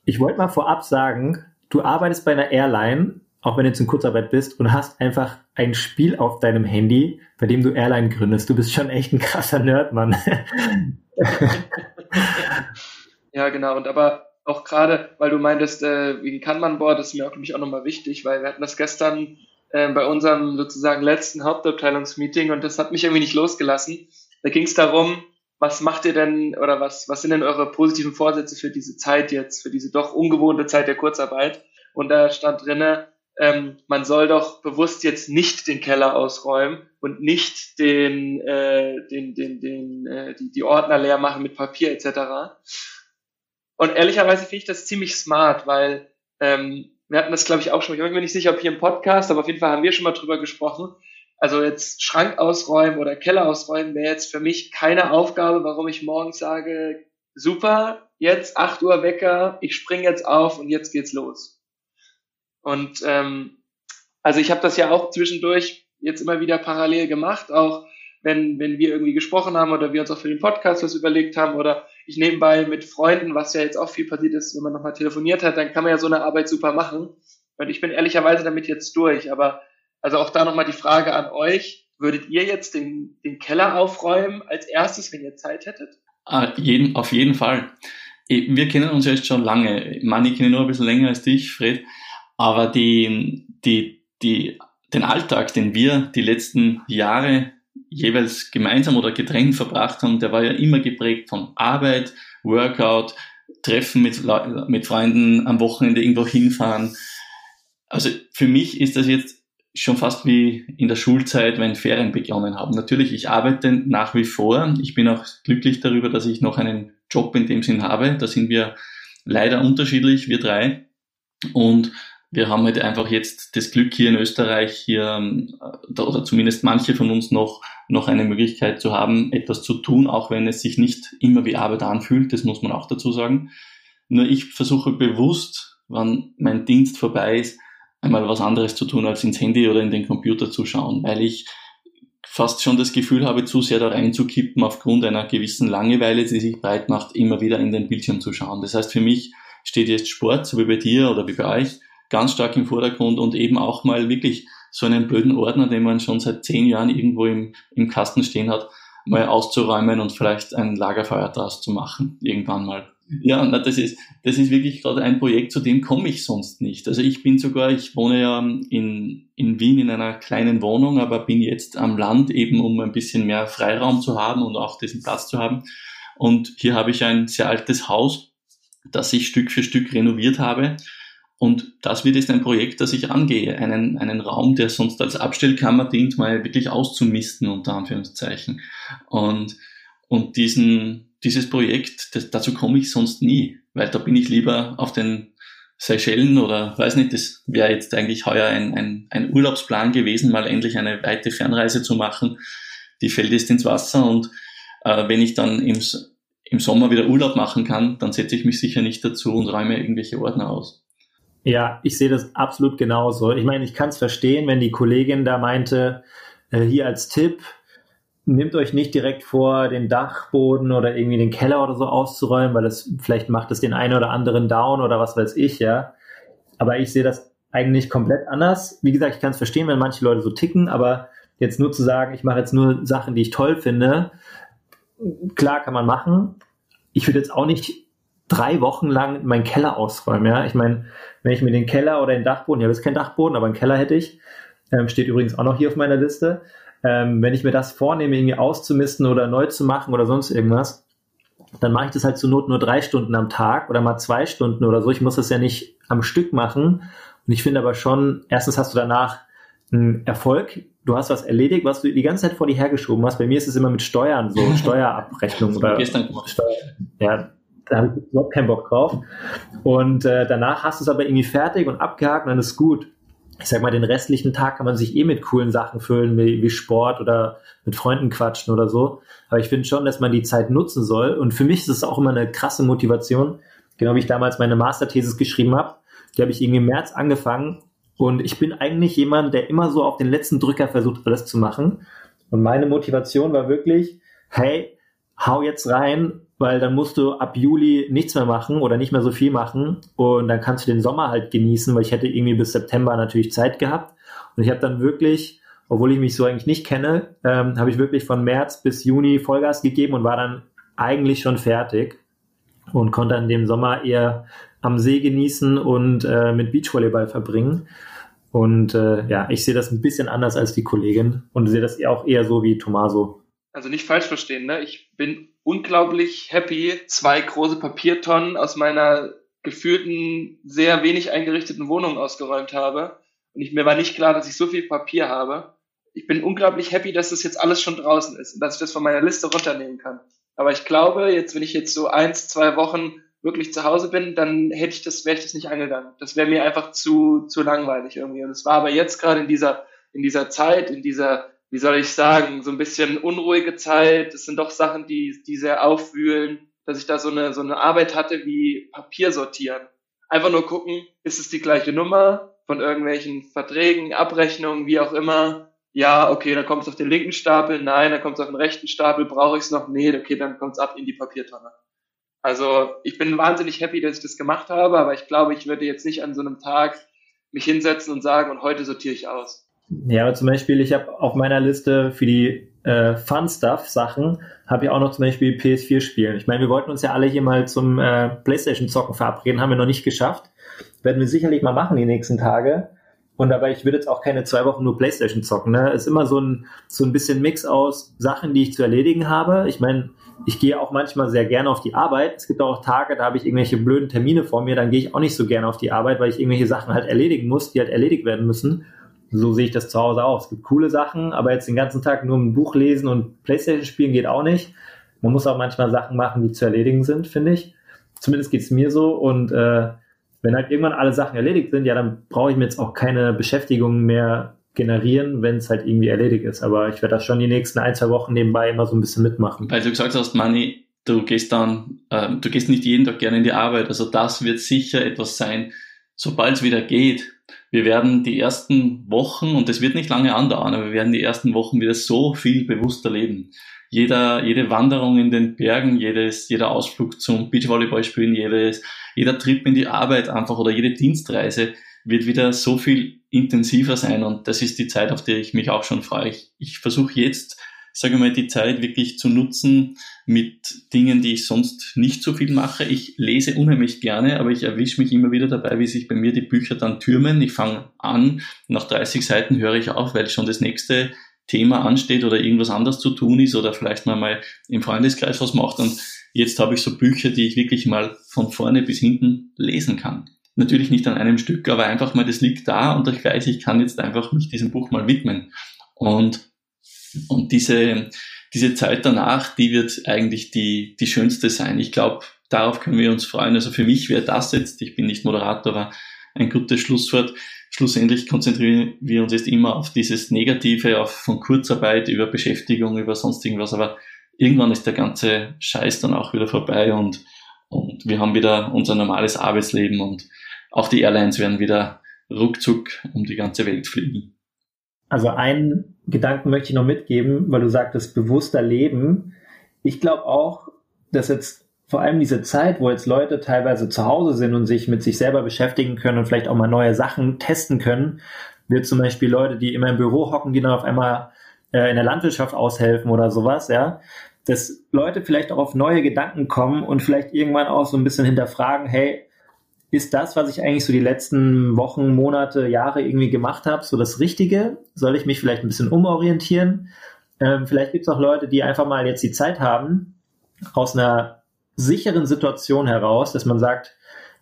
Ich wollte mal vorab sagen, du arbeitest bei einer Airline, auch wenn du jetzt in Kurzarbeit bist, und hast einfach ein Spiel auf deinem Handy, bei dem du Airline gründest. Du bist schon echt ein krasser Nerd, Mann. ja, genau. Und aber auch gerade, weil du meintest, äh, wegen Kanban-Board, das ist mir auch, auch nochmal wichtig, weil wir hatten das gestern äh, bei unserem sozusagen letzten Hauptabteilungsmeeting und das hat mich irgendwie nicht losgelassen da ging es darum, was macht ihr denn oder was, was sind denn eure positiven Vorsätze für diese Zeit jetzt, für diese doch ungewohnte Zeit der Kurzarbeit? Und da stand drinne, ähm, man soll doch bewusst jetzt nicht den Keller ausräumen und nicht den, äh, den, den, den, äh, die, die Ordner leer machen mit Papier etc. Und ehrlicherweise finde ich das ziemlich smart, weil ähm, wir hatten das, glaube ich, auch schon, ich bin mir nicht sicher, ob hier im Podcast, aber auf jeden Fall haben wir schon mal drüber gesprochen, also jetzt Schrank ausräumen oder Keller ausräumen wäre jetzt für mich keine Aufgabe, warum ich morgens sage, super, jetzt 8 Uhr Wecker, ich spring jetzt auf und jetzt geht's los. Und ähm, also ich habe das ja auch zwischendurch jetzt immer wieder parallel gemacht, auch wenn, wenn wir irgendwie gesprochen haben oder wir uns auch für den Podcast was überlegt haben oder ich nebenbei mit Freunden, was ja jetzt auch viel passiert ist, wenn man nochmal telefoniert hat, dann kann man ja so eine Arbeit super machen. Und ich bin ehrlicherweise damit jetzt durch, aber also auch da nochmal die Frage an euch. Würdet ihr jetzt den, den Keller aufräumen als erstes, wenn ihr Zeit hättet? Ah, jeden, auf jeden Fall. Wir kennen uns ja jetzt schon lange. Manni kenne nur ein bisschen länger als dich, Fred. Aber die, die, die, den Alltag, den wir die letzten Jahre jeweils gemeinsam oder getrennt verbracht haben, der war ja immer geprägt von Arbeit, Workout, Treffen mit, mit Freunden, am Wochenende irgendwo hinfahren. Also für mich ist das jetzt schon fast wie in der Schulzeit, wenn Ferien begonnen haben. Natürlich, ich arbeite nach wie vor. Ich bin auch glücklich darüber, dass ich noch einen Job in dem Sinn habe. Da sind wir leider unterschiedlich, wir drei. Und wir haben halt einfach jetzt das Glück hier in Österreich hier, oder zumindest manche von uns noch, noch eine Möglichkeit zu haben, etwas zu tun, auch wenn es sich nicht immer wie Arbeit anfühlt. Das muss man auch dazu sagen. Nur ich versuche bewusst, wann mein Dienst vorbei ist, einmal was anderes zu tun, als ins Handy oder in den Computer zu schauen, weil ich fast schon das Gefühl habe, zu sehr da reinzukippen aufgrund einer gewissen Langeweile, die sich breit macht, immer wieder in den Bildschirm zu schauen. Das heißt, für mich steht jetzt Sport, so wie bei dir oder wie bei euch, ganz stark im Vordergrund und eben auch mal wirklich so einen blöden Ordner, den man schon seit zehn Jahren irgendwo im, im Kasten stehen hat, mal auszuräumen und vielleicht ein Lagerfeuer draus zu machen, irgendwann mal. Ja, na, das ist, das ist wirklich gerade ein Projekt, zu dem komme ich sonst nicht. Also ich bin sogar, ich wohne ja in, in Wien in einer kleinen Wohnung, aber bin jetzt am Land eben, um ein bisschen mehr Freiraum zu haben und auch diesen Platz zu haben. Und hier habe ich ein sehr altes Haus, das ich Stück für Stück renoviert habe. Und das wird jetzt ein Projekt, das ich angehe. Einen, einen Raum, der sonst als Abstellkammer dient, mal wirklich auszumisten, unter Anführungszeichen. Und, und diesen, dieses Projekt, das, dazu komme ich sonst nie, weil da bin ich lieber auf den Seychellen oder weiß nicht, das wäre jetzt eigentlich heuer ein, ein, ein Urlaubsplan gewesen, mal endlich eine weite Fernreise zu machen. Die fällt jetzt ins Wasser und äh, wenn ich dann im, im Sommer wieder Urlaub machen kann, dann setze ich mich sicher nicht dazu und räume irgendwelche Ordner aus. Ja, ich sehe das absolut genauso. Ich meine, ich kann es verstehen, wenn die Kollegin da meinte, äh, hier als Tipp, nehmt euch nicht direkt vor, den Dachboden oder irgendwie den Keller oder so auszuräumen, weil das vielleicht macht es den einen oder anderen down oder was weiß ich, ja. Aber ich sehe das eigentlich komplett anders. Wie gesagt, ich kann es verstehen, wenn manche Leute so ticken, aber jetzt nur zu sagen, ich mache jetzt nur Sachen, die ich toll finde, klar kann man machen. Ich würde jetzt auch nicht drei Wochen lang meinen Keller ausräumen, ja. Ich meine, wenn ich mir den Keller oder den Dachboden, ich habe jetzt keinen Dachboden, aber einen Keller hätte ich, ähm, steht übrigens auch noch hier auf meiner Liste, ähm, wenn ich mir das vornehme, irgendwie auszumisten oder neu zu machen oder sonst irgendwas, dann mache ich das halt zur Not nur drei Stunden am Tag oder mal zwei Stunden oder so. Ich muss das ja nicht am Stück machen. Und ich finde aber schon, erstens hast du danach einen Erfolg. Du hast was erledigt, was du die ganze Zeit vor dir hergeschoben hast. Bei mir ist es immer mit Steuern, so Steuerabrechnung oder gestern Steuer, ja, da habe ich überhaupt keinen Bock drauf. Und äh, danach hast du es aber irgendwie fertig und abgehakt und dann ist gut ich sag mal, den restlichen Tag kann man sich eh mit coolen Sachen füllen, wie, wie Sport oder mit Freunden quatschen oder so. Aber ich finde schon, dass man die Zeit nutzen soll. Und für mich ist es auch immer eine krasse Motivation, genau wie ich damals meine Masterthesis geschrieben habe. Die habe ich irgendwie im März angefangen und ich bin eigentlich jemand, der immer so auf den letzten Drücker versucht, alles zu machen. Und meine Motivation war wirklich, hey, hau jetzt rein, weil dann musst du ab Juli nichts mehr machen oder nicht mehr so viel machen und dann kannst du den Sommer halt genießen, weil ich hätte irgendwie bis September natürlich Zeit gehabt und ich habe dann wirklich, obwohl ich mich so eigentlich nicht kenne, ähm, habe ich wirklich von März bis Juni Vollgas gegeben und war dann eigentlich schon fertig und konnte dann den Sommer eher am See genießen und äh, mit Beachvolleyball verbringen. Und äh, ja, ich sehe das ein bisschen anders als die Kollegin und sehe das auch eher so wie Tomaso. Also nicht falsch verstehen, ne? Ich bin unglaublich happy, zwei große Papiertonnen aus meiner gefühlten, sehr wenig eingerichteten Wohnung ausgeräumt habe. Und ich, mir war nicht klar, dass ich so viel Papier habe. Ich bin unglaublich happy, dass das jetzt alles schon draußen ist und dass ich das von meiner Liste runternehmen kann. Aber ich glaube, jetzt, wenn ich jetzt so eins, zwei Wochen wirklich zu Hause bin, dann hätte ich das, wäre ich das nicht angegangen. Das wäre mir einfach zu, zu langweilig irgendwie. Und es war aber jetzt gerade in dieser, in dieser Zeit, in dieser, wie soll ich sagen, so ein bisschen unruhige Zeit. Es sind doch Sachen, die, die sehr aufwühlen, dass ich da so eine, so eine Arbeit hatte wie Papier sortieren. Einfach nur gucken, ist es die gleiche Nummer von irgendwelchen Verträgen, Abrechnungen, wie auch immer. Ja, okay, dann kommt es auf den linken Stapel, nein, dann kommt es auf den rechten Stapel, brauche ich es noch? Nee, okay, dann kommt es ab in die Papiertonne. Also ich bin wahnsinnig happy, dass ich das gemacht habe, aber ich glaube, ich würde jetzt nicht an so einem Tag mich hinsetzen und sagen, und heute sortiere ich aus. Ja, aber zum Beispiel, ich habe auf meiner Liste für die äh, Fun-Stuff-Sachen, habe ich auch noch zum Beispiel PS4 spielen. Ich meine, wir wollten uns ja alle hier mal zum äh, Playstation-Zocken verabreden, haben wir noch nicht geschafft. Werden wir sicherlich mal machen die nächsten Tage. Und dabei, ich würde jetzt auch keine zwei Wochen nur Playstation zocken. Ne? Ist immer so ein, so ein bisschen Mix aus Sachen, die ich zu erledigen habe. Ich meine, ich gehe auch manchmal sehr gerne auf die Arbeit. Es gibt auch Tage, da habe ich irgendwelche blöden Termine vor mir, dann gehe ich auch nicht so gerne auf die Arbeit, weil ich irgendwelche Sachen halt erledigen muss, die halt erledigt werden müssen. So sehe ich das zu Hause auch. Es gibt coole Sachen, aber jetzt den ganzen Tag nur ein Buch lesen und Playstation spielen geht auch nicht. Man muss auch manchmal Sachen machen, die zu erledigen sind, finde ich. Zumindest geht es mir so. Und äh, wenn halt irgendwann alle Sachen erledigt sind, ja, dann brauche ich mir jetzt auch keine Beschäftigung mehr generieren, wenn es halt irgendwie erledigt ist. Aber ich werde das schon die nächsten ein, zwei Wochen nebenbei immer so ein bisschen mitmachen. Weil du gesagt hast, Manni, du gehst dann, äh, du gehst nicht jeden Tag gerne in die Arbeit. Also das wird sicher etwas sein, sobald es wieder geht. Wir werden die ersten Wochen, und das wird nicht lange andauern, aber wir werden die ersten Wochen wieder so viel bewusster leben. Jeder, jede Wanderung in den Bergen, jedes, jeder Ausflug zum Beachvolleyball spielen, jedes, jeder Trip in die Arbeit einfach oder jede Dienstreise wird wieder so viel intensiver sein und das ist die Zeit, auf die ich mich auch schon freue. Ich, ich versuche jetzt, sage mal, die Zeit wirklich zu nutzen mit Dingen, die ich sonst nicht so viel mache. Ich lese unheimlich gerne, aber ich erwische mich immer wieder dabei, wie sich bei mir die Bücher dann türmen. Ich fange an, nach 30 Seiten höre ich auf, weil schon das nächste Thema ansteht oder irgendwas anderes zu tun ist oder vielleicht mal, mal im Freundeskreis was macht und jetzt habe ich so Bücher, die ich wirklich mal von vorne bis hinten lesen kann. Natürlich nicht an einem Stück, aber einfach mal, das liegt da und ich weiß, ich kann jetzt einfach mich diesem Buch mal widmen. Und, und diese, diese Zeit danach, die wird eigentlich die, die schönste sein. Ich glaube, darauf können wir uns freuen. Also für mich wäre das jetzt, ich bin nicht Moderator, aber ein gutes Schlusswort. Schlussendlich konzentrieren wir uns jetzt immer auf dieses Negative, auf von Kurzarbeit über Beschäftigung, über sonst irgendwas, aber irgendwann ist der ganze Scheiß dann auch wieder vorbei und, und wir haben wieder unser normales Arbeitsleben und auch die Airlines werden wieder ruckzuck um die ganze Welt fliegen. Also einen Gedanken möchte ich noch mitgeben, weil du sagtest, bewusster Leben. Ich glaube auch, dass jetzt vor allem diese Zeit, wo jetzt Leute teilweise zu Hause sind und sich mit sich selber beschäftigen können und vielleicht auch mal neue Sachen testen können, wird zum Beispiel Leute, die immer im Büro hocken, die dann auf einmal äh, in der Landwirtschaft aushelfen oder sowas, ja, dass Leute vielleicht auch auf neue Gedanken kommen und vielleicht irgendwann auch so ein bisschen hinterfragen, hey, ist das, was ich eigentlich so die letzten Wochen, Monate, Jahre irgendwie gemacht habe, so das Richtige? Soll ich mich vielleicht ein bisschen umorientieren? Ähm, vielleicht gibt es auch Leute, die einfach mal jetzt die Zeit haben, aus einer sicheren Situation heraus, dass man sagt,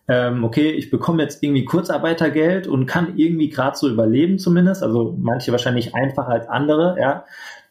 ähm, okay, ich bekomme jetzt irgendwie Kurzarbeitergeld und kann irgendwie gerade so überleben zumindest, also manche wahrscheinlich einfacher als andere, ja,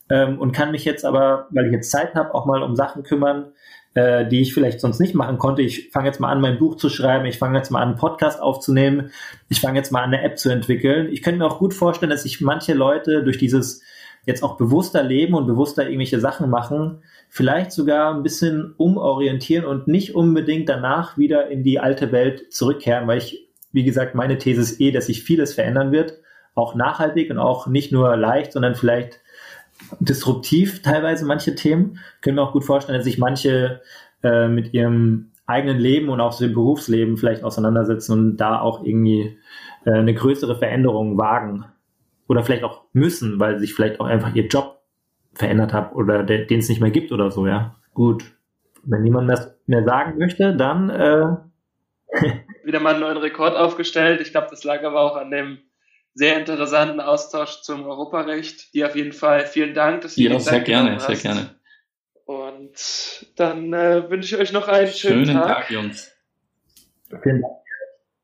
ähm, und kann mich jetzt aber, weil ich jetzt Zeit habe, auch mal um Sachen kümmern, äh, die ich vielleicht sonst nicht machen konnte. Ich fange jetzt mal an, mein Buch zu schreiben, ich fange jetzt mal an, einen Podcast aufzunehmen, ich fange jetzt mal an, eine App zu entwickeln. Ich könnte mir auch gut vorstellen, dass sich manche Leute durch dieses jetzt auch bewusster leben und bewusster irgendwelche Sachen machen, vielleicht sogar ein bisschen umorientieren und nicht unbedingt danach wieder in die alte Welt zurückkehren, weil ich, wie gesagt, meine These ist eh, dass sich vieles verändern wird, auch nachhaltig und auch nicht nur leicht, sondern vielleicht disruptiv teilweise manche Themen. Können wir auch gut vorstellen, dass sich manche äh, mit ihrem eigenen Leben und auch dem Berufsleben vielleicht auseinandersetzen und da auch irgendwie äh, eine größere Veränderung wagen. Oder vielleicht auch müssen, weil sich vielleicht auch einfach ihr Job verändert hat oder den es nicht mehr gibt oder so, ja. Gut. Wenn niemand mehr, mehr sagen möchte, dann äh wieder mal einen neuen Rekord aufgestellt. Ich glaube, das lag aber auch an dem sehr interessanten Austausch zum Europarecht. Dir auf jeden Fall vielen Dank, dass du Ja, sehr gerne, sehr gerne. Und dann äh, wünsche ich euch noch einen schönen, schönen Tag. Tag Jungs. Vielen Dank.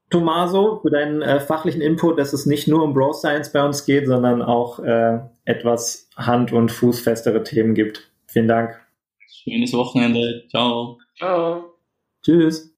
Tomaso, für deinen äh, fachlichen Input, dass es nicht nur um Bro Science bei uns geht, sondern auch äh, etwas hand- und fußfestere Themen gibt. Vielen Dank. Schönes Wochenende. Ciao. Ciao. Tschüss.